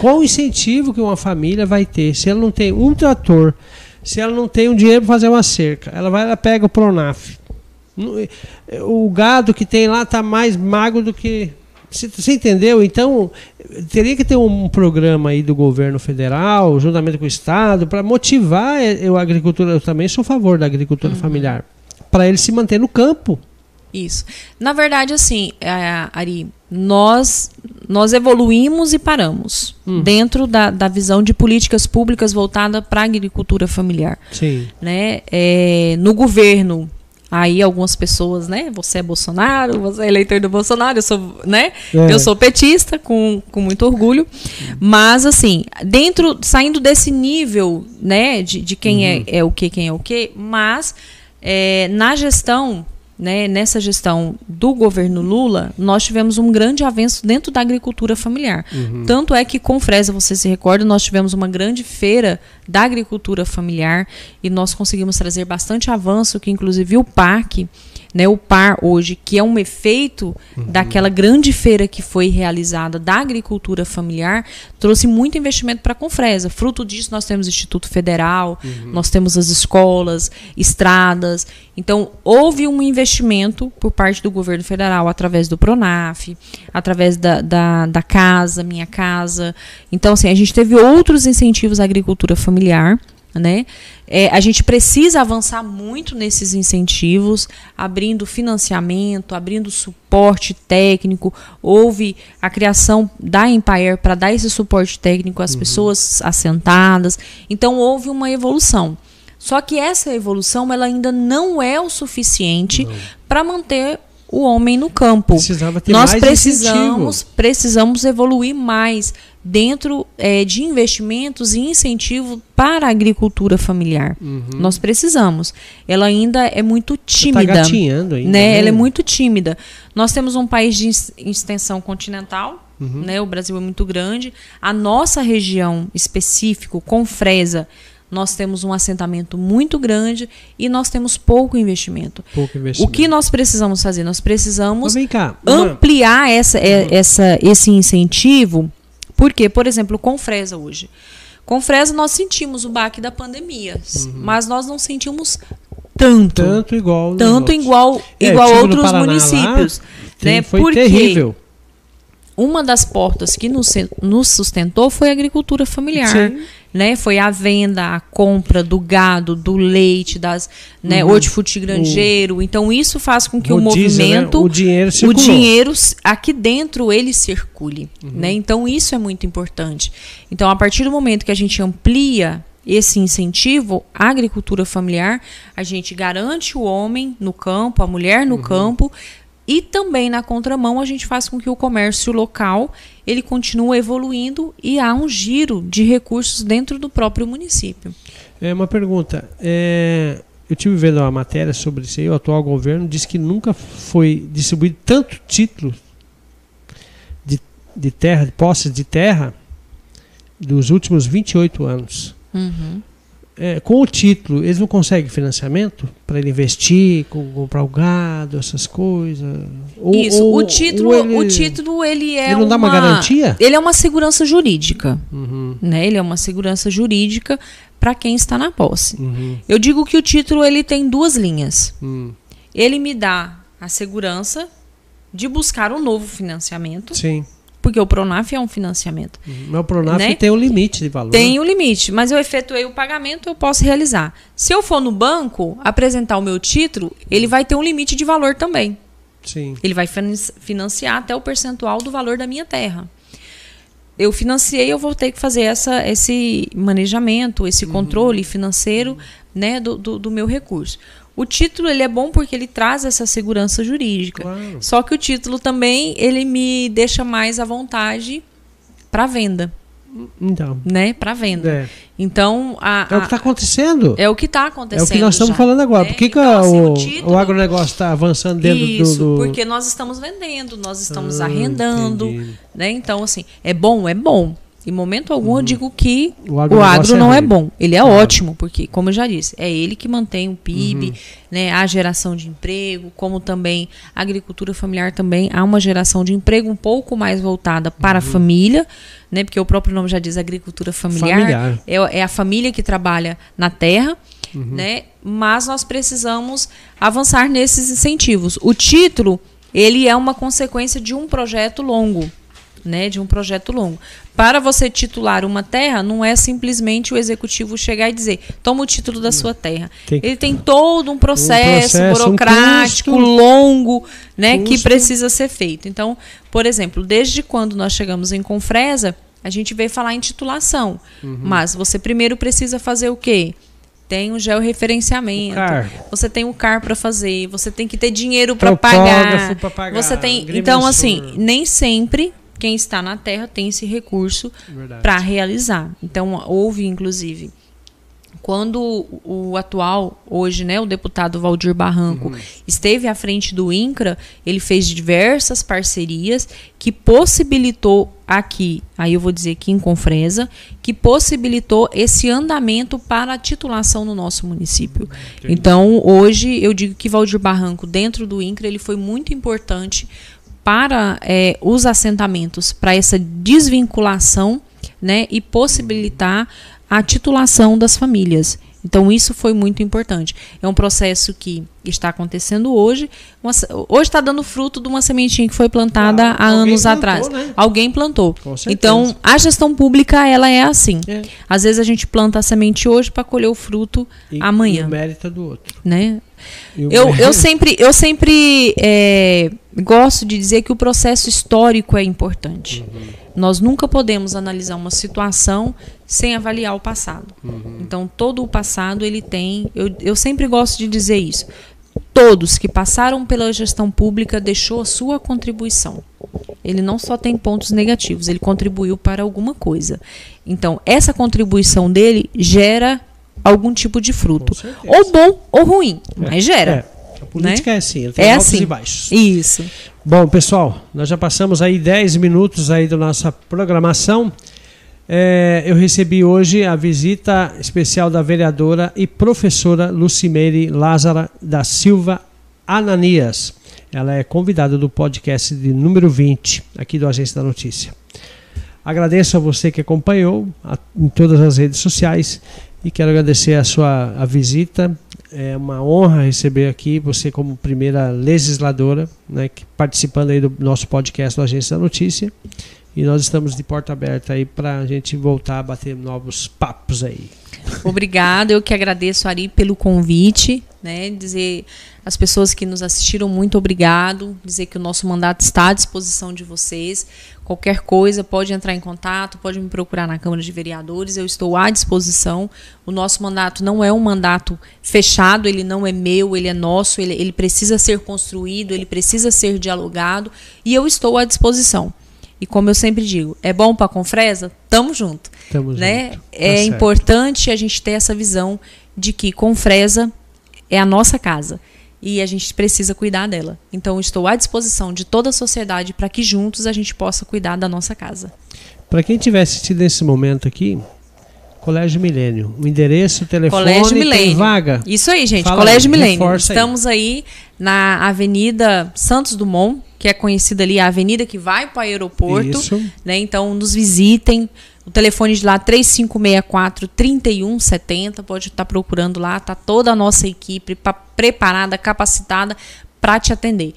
Qual o incentivo que uma família vai ter se ela não tem um trator, se ela não tem um dinheiro para fazer uma cerca? Ela vai, ela pega o Pronaf. É, O gado que tem lá está mais magro do que. Você, entendeu? Então, teria que ter um programa aí do governo federal, juntamente com o Estado, para motivar eu, a agricultura. Eu também sou a favor da agricultura familiar. Para ele se manter no campo. Isso. Na verdade, assim, é, Ari, nós, nós evoluímos e paramos Hum. dentro da, da visão de políticas públicas voltada para a agricultura familiar. Sim. Né? É, no governo, aí algumas pessoas, né? Você é Bolsonaro, você é eleitor do Bolsonaro, eu sou, né? É. Eu sou petista, com, com muito orgulho. Mas, assim, dentro, saindo desse nível, né, de, de quem é, é o que, quem é o que, mas é, na gestão, né, nessa gestão do governo Lula, nós tivemos um grande avanço dentro da agricultura familiar. Tanto é que com Fresa, você se recorda, nós tivemos uma grande feira da agricultura familiar e nós conseguimos trazer bastante avanço, que inclusive o parque, né, o PAR hoje, que é um efeito daquela grande feira que foi realizada da agricultura familiar, trouxe muito investimento para a Confresa. Fruto disso, nós temos Instituto Federal, nós temos as escolas, estradas. Então, houve um investimento por parte do governo federal através do PRONAF, através da, da, da Casa, Minha Casa. Então, assim, a gente teve outros incentivos à agricultura familiar. Né? É, a gente precisa avançar muito nesses incentivos, abrindo financiamento, abrindo suporte técnico. Houve a criação da Empire para dar esse suporte técnico às pessoas assentadas. Então houve uma evolução. Só que essa evolução ela ainda não é o suficiente para manter o homem no campo. Precisava ter Nós precisamos, incentivo. precisamos evoluir mais dentro eh, de investimentos e incentivo para a agricultura familiar. Nós precisamos. Ela ainda é muito tímida. Tá gatinhando ainda. né? Ela é muito tímida. Nós temos um país de ex- extensão continental, Uhum. né? O Brasil é muito grande. A nossa região específico, com Fresa, nós temos um assentamento muito grande e nós temos pouco investimento. Pouco O investimento. que nós precisamos fazer? Nós precisamos cá. ampliar essa, é- essa, esse incentivo. Porque, por exemplo, com Fresa hoje. Com Fresa nós sentimos o baque da pandemia, mas nós não sentimos tanto. Tanto igual. Tanto igual, É, igual outros Paraná lá, municípios. Tem- né? Foi Porque terrível. uma das portas que nos, nos sustentou foi a agricultura familiar. Sim. Né? Foi a venda, a compra do gado, do leite, das, né, Uhum. hortifrutigranjeiro. Então isso faz com que o, O diesel, né? movimento O dinheiro o circulou. dinheiro s- aqui dentro ele circule, Uhum. né? Então isso é muito importante. Então a partir do momento que a gente amplia esse incentivo à agricultura familiar, a gente garante o homem no campo, a mulher Uhum. no campo e também na contramão a gente faz com que o comércio local ele continue evoluindo e há um giro de recursos dentro do próprio município. É uma pergunta. É, eu tive vendo uma matéria sobre isso aí. O atual governo disse que nunca foi distribuído tanto título de, de terra, de posses de terra, dos últimos 28 anos. Uhum. É, com o título, eles não conseguem financiamento para ele investir, com- comprar o gado, essas coisas? Ou- Isso, ou- o título, ele, o título ele é ele não dá uma garantia? Ele é uma segurança jurídica. Uhum, né? Ele é uma segurança jurídica para quem está na posse. uhum, Eu digo que o título ele tem duas linhas. uhum. Ele me dá a segurança de buscar um novo financiamento, Sim. Porque o Pronaf é um financiamento. Uhum. Mas o Pronaf Né? tem um limite de valor. Tem o limite, mas eu efetuei o pagamento, eu posso realizar. Se eu for no banco apresentar o meu título, ele vai ter um limite de valor também. Sim. Ele vai finan- financiar até o percentual do valor da minha terra. Eu financiei, eu vou ter que fazer essa, esse manejamento, esse Uhum. controle financeiro né, do, do, do meu recurso. O título ele é bom porque ele traz essa segurança jurídica. Claro. Só que o título também ele me deixa mais à vontade para venda, Então. né? Para venda. É. Então a, É o que a- está acontecendo. é o que está É acontecendo. o que nós estamos já, falando agora. né? Por que, que Então, a- assim, o, título- o agronegócio está avançando dentro Isso, do, do... porque nós estamos vendendo, nós estamos Ah, arrendando, entendi. né? Então, assim, é bom, é bom. Em momento algum eu digo que O o, agronegócio agro é não é ruim. bom. Ele é Claro. ótimo, porque, como eu já disse, é ele que mantém o PIB, Uhum. né, a geração de emprego, como também a agricultura familiar também há uma geração de emprego um pouco mais voltada para a Uhum. família, né? Porque o próprio nome já diz agricultura familiar. Familiar. É, é a família que trabalha na terra, Uhum. né? Mas nós precisamos avançar nesses incentivos. O título, ele é uma consequência de um projeto longo, né? De um projeto longo. Para você titular uma terra, não é simplesmente o executivo chegar e dizer, toma o título da sua terra. Tem que- Ele tem todo um processo, processo, um burocrático, custo. longo, né? Que Custo. precisa ser feito. Então, por exemplo, desde quando nós chegamos em Confresa, a gente veio falar em titulação. Uhum. Mas você primeiro precisa fazer o quê? Tem o georreferenciamento. O. Você tem o CAR para fazer, você tem que ter dinheiro para pagar. pagar, Você tem, então assim, nem sempre quem está na terra tem esse recurso para realizar. Então houve inclusive quando o atual, hoje, né, o deputado Valdir Barranco, Uhum. esteve à frente do INCRA, ele fez diversas parcerias que possibilitou aqui, aí eu vou dizer aqui em Confresa, que possibilitou esse andamento para a titulação no nosso município. Então, hoje, eu digo que Valdir Barranco, dentro do INCRA, ele foi muito importante para eh, os assentamentos, para essa desvinculação né, e possibilitar a titulação das famílias. Então, isso foi muito importante. É um processo que está acontecendo hoje. Uma hoje está dando fruto de uma sementinha que foi plantada Claro, há anos plantou, atrás. né? Alguém plantou. Então, a gestão pública, ela é assim. É. Às vezes a gente planta a semente hoje para colher o fruto E- E amanhã. o mérito é do outro. né? Eu, eu sempre, eu sempre é, gosto de dizer que o processo histórico é importante. Nós nunca podemos analisar uma situação sem avaliar o passado. Então, todo o passado ele tem. Eu, eu sempre gosto de dizer isso. Todos que passaram pela gestão pública deixou a sua contribuição. Ele não só tem pontos negativos, ele contribuiu para alguma coisa. Então, essa contribuição dele gera algum tipo de fruto. Ou bom ou ruim, mas gera. É, a política é assim, ela tem É altos assim. e baixos. Isso. Bom, pessoal, nós já passamos aí 10 minutos aí da nossa programação. É, eu recebi hoje a visita especial da vereadora e professora Lucimeire Lázara da Silva Ananias. Ela é convidada do podcast de número 20 aqui do Agência da Notícia. Agradeço a você que acompanhou a- em todas as redes sociais e quero agradecer a sua a visita. É uma honra receber aqui você como primeira legisladora, né, participando aí do nosso podcast do Agência da Notícia. E nós estamos de porta aberta aí para a gente voltar a bater novos papos aí. Obrigada, eu que agradeço, Ari, pelo convite, né? Dizer às pessoas que nos assistiram, muito obrigado. Dizer que o nosso mandato está à disposição de vocês. Qualquer coisa, pode entrar em contato, pode me procurar na Câmara de Vereadores, eu estou à disposição. O nosso mandato não é um mandato fechado, ele não é meu, ele é nosso, ele, ele precisa ser construído, ele precisa ser dialogado e eu estou à disposição. E como eu sempre digo, é bom para a Confresa? Tamo junto. Tamo né? junto. Tá é certo. importante a gente ter essa visão de que Confresa é a nossa casa e a gente precisa cuidar dela. Então estou à disposição de toda a sociedade para que juntos a gente possa cuidar da nossa casa. Para quem tiver assistido nesse momento aqui, Colégio Milênio, o endereço, o telefone, Colégio tem Milênio. vaga. Isso aí, gente. Fala Colégio aí, Milênio. reforça aí. Estamos aí. Na Avenida Santos Dumont, que é conhecida ali a avenida que vai para o aeroporto. Isso. Né? Então nos visitem. O telefone de lá 3564 3170, pode estar procurando lá, tá toda a nossa equipe pa- preparada, capacitada para te atender.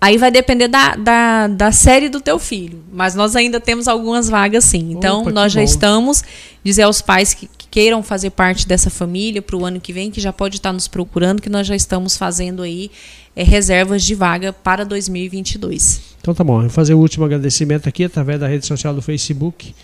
Aí vai depender da, da, da série do teu filho, mas nós ainda temos algumas vagas sim. Então Opa, nós já bom. estamos dizer aos pais que queiram fazer parte dessa família para o ano que vem, que já pode estar nos procurando, que nós já estamos fazendo aí eh, reservas de vaga para 2022. Então tá bom, eu vou fazer o último agradecimento aqui através da rede social do Facebook.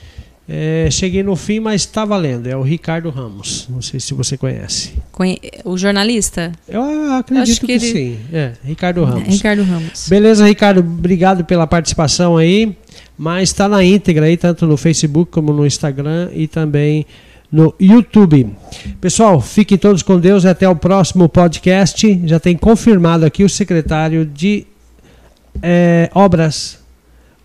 É, cheguei no fim, mas está valendo. É o Ricardo Ramos. Não sei se você conhece. Conhe- O jornalista Eu acredito que, que ele- sim. É, Ricardo Ramos. Ricardo Ramos. Beleza, Ricardo, obrigado pela participação aí. Mas está na íntegra aí, tanto no Facebook como no Instagram e também no YouTube. Pessoal, fiquem todos com Deus e até o próximo podcast. Já tem confirmado aqui o secretário de eh, Obras,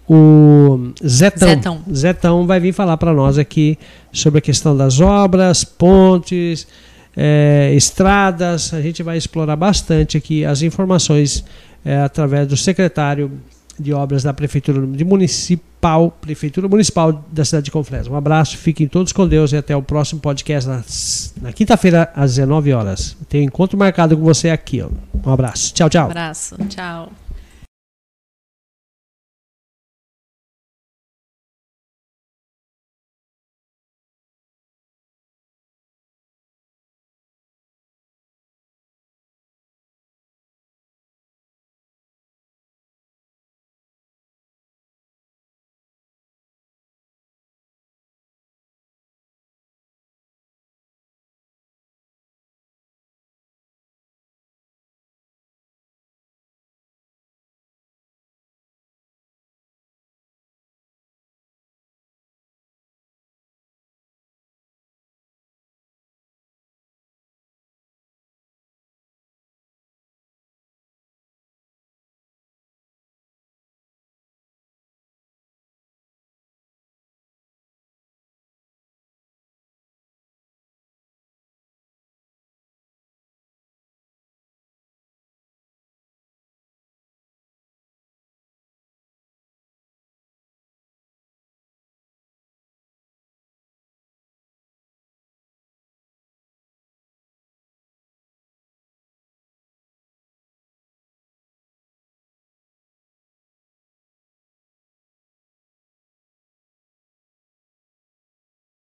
o Zetão. Zetão. Zetão vai vir falar para nós aqui sobre a questão das obras, pontes, eh, estradas. A gente vai explorar bastante aqui as informações eh, através do secretário de obras da prefeitura de municipal, prefeitura municipal da cidade de Confresa. Um abraço, fiquem todos com Deus e até o próximo podcast na, na quinta-feira às 19 horas. Tem um encontro marcado com você aqui, ó. Um abraço. Tchau, tchau. abraço. Tchau.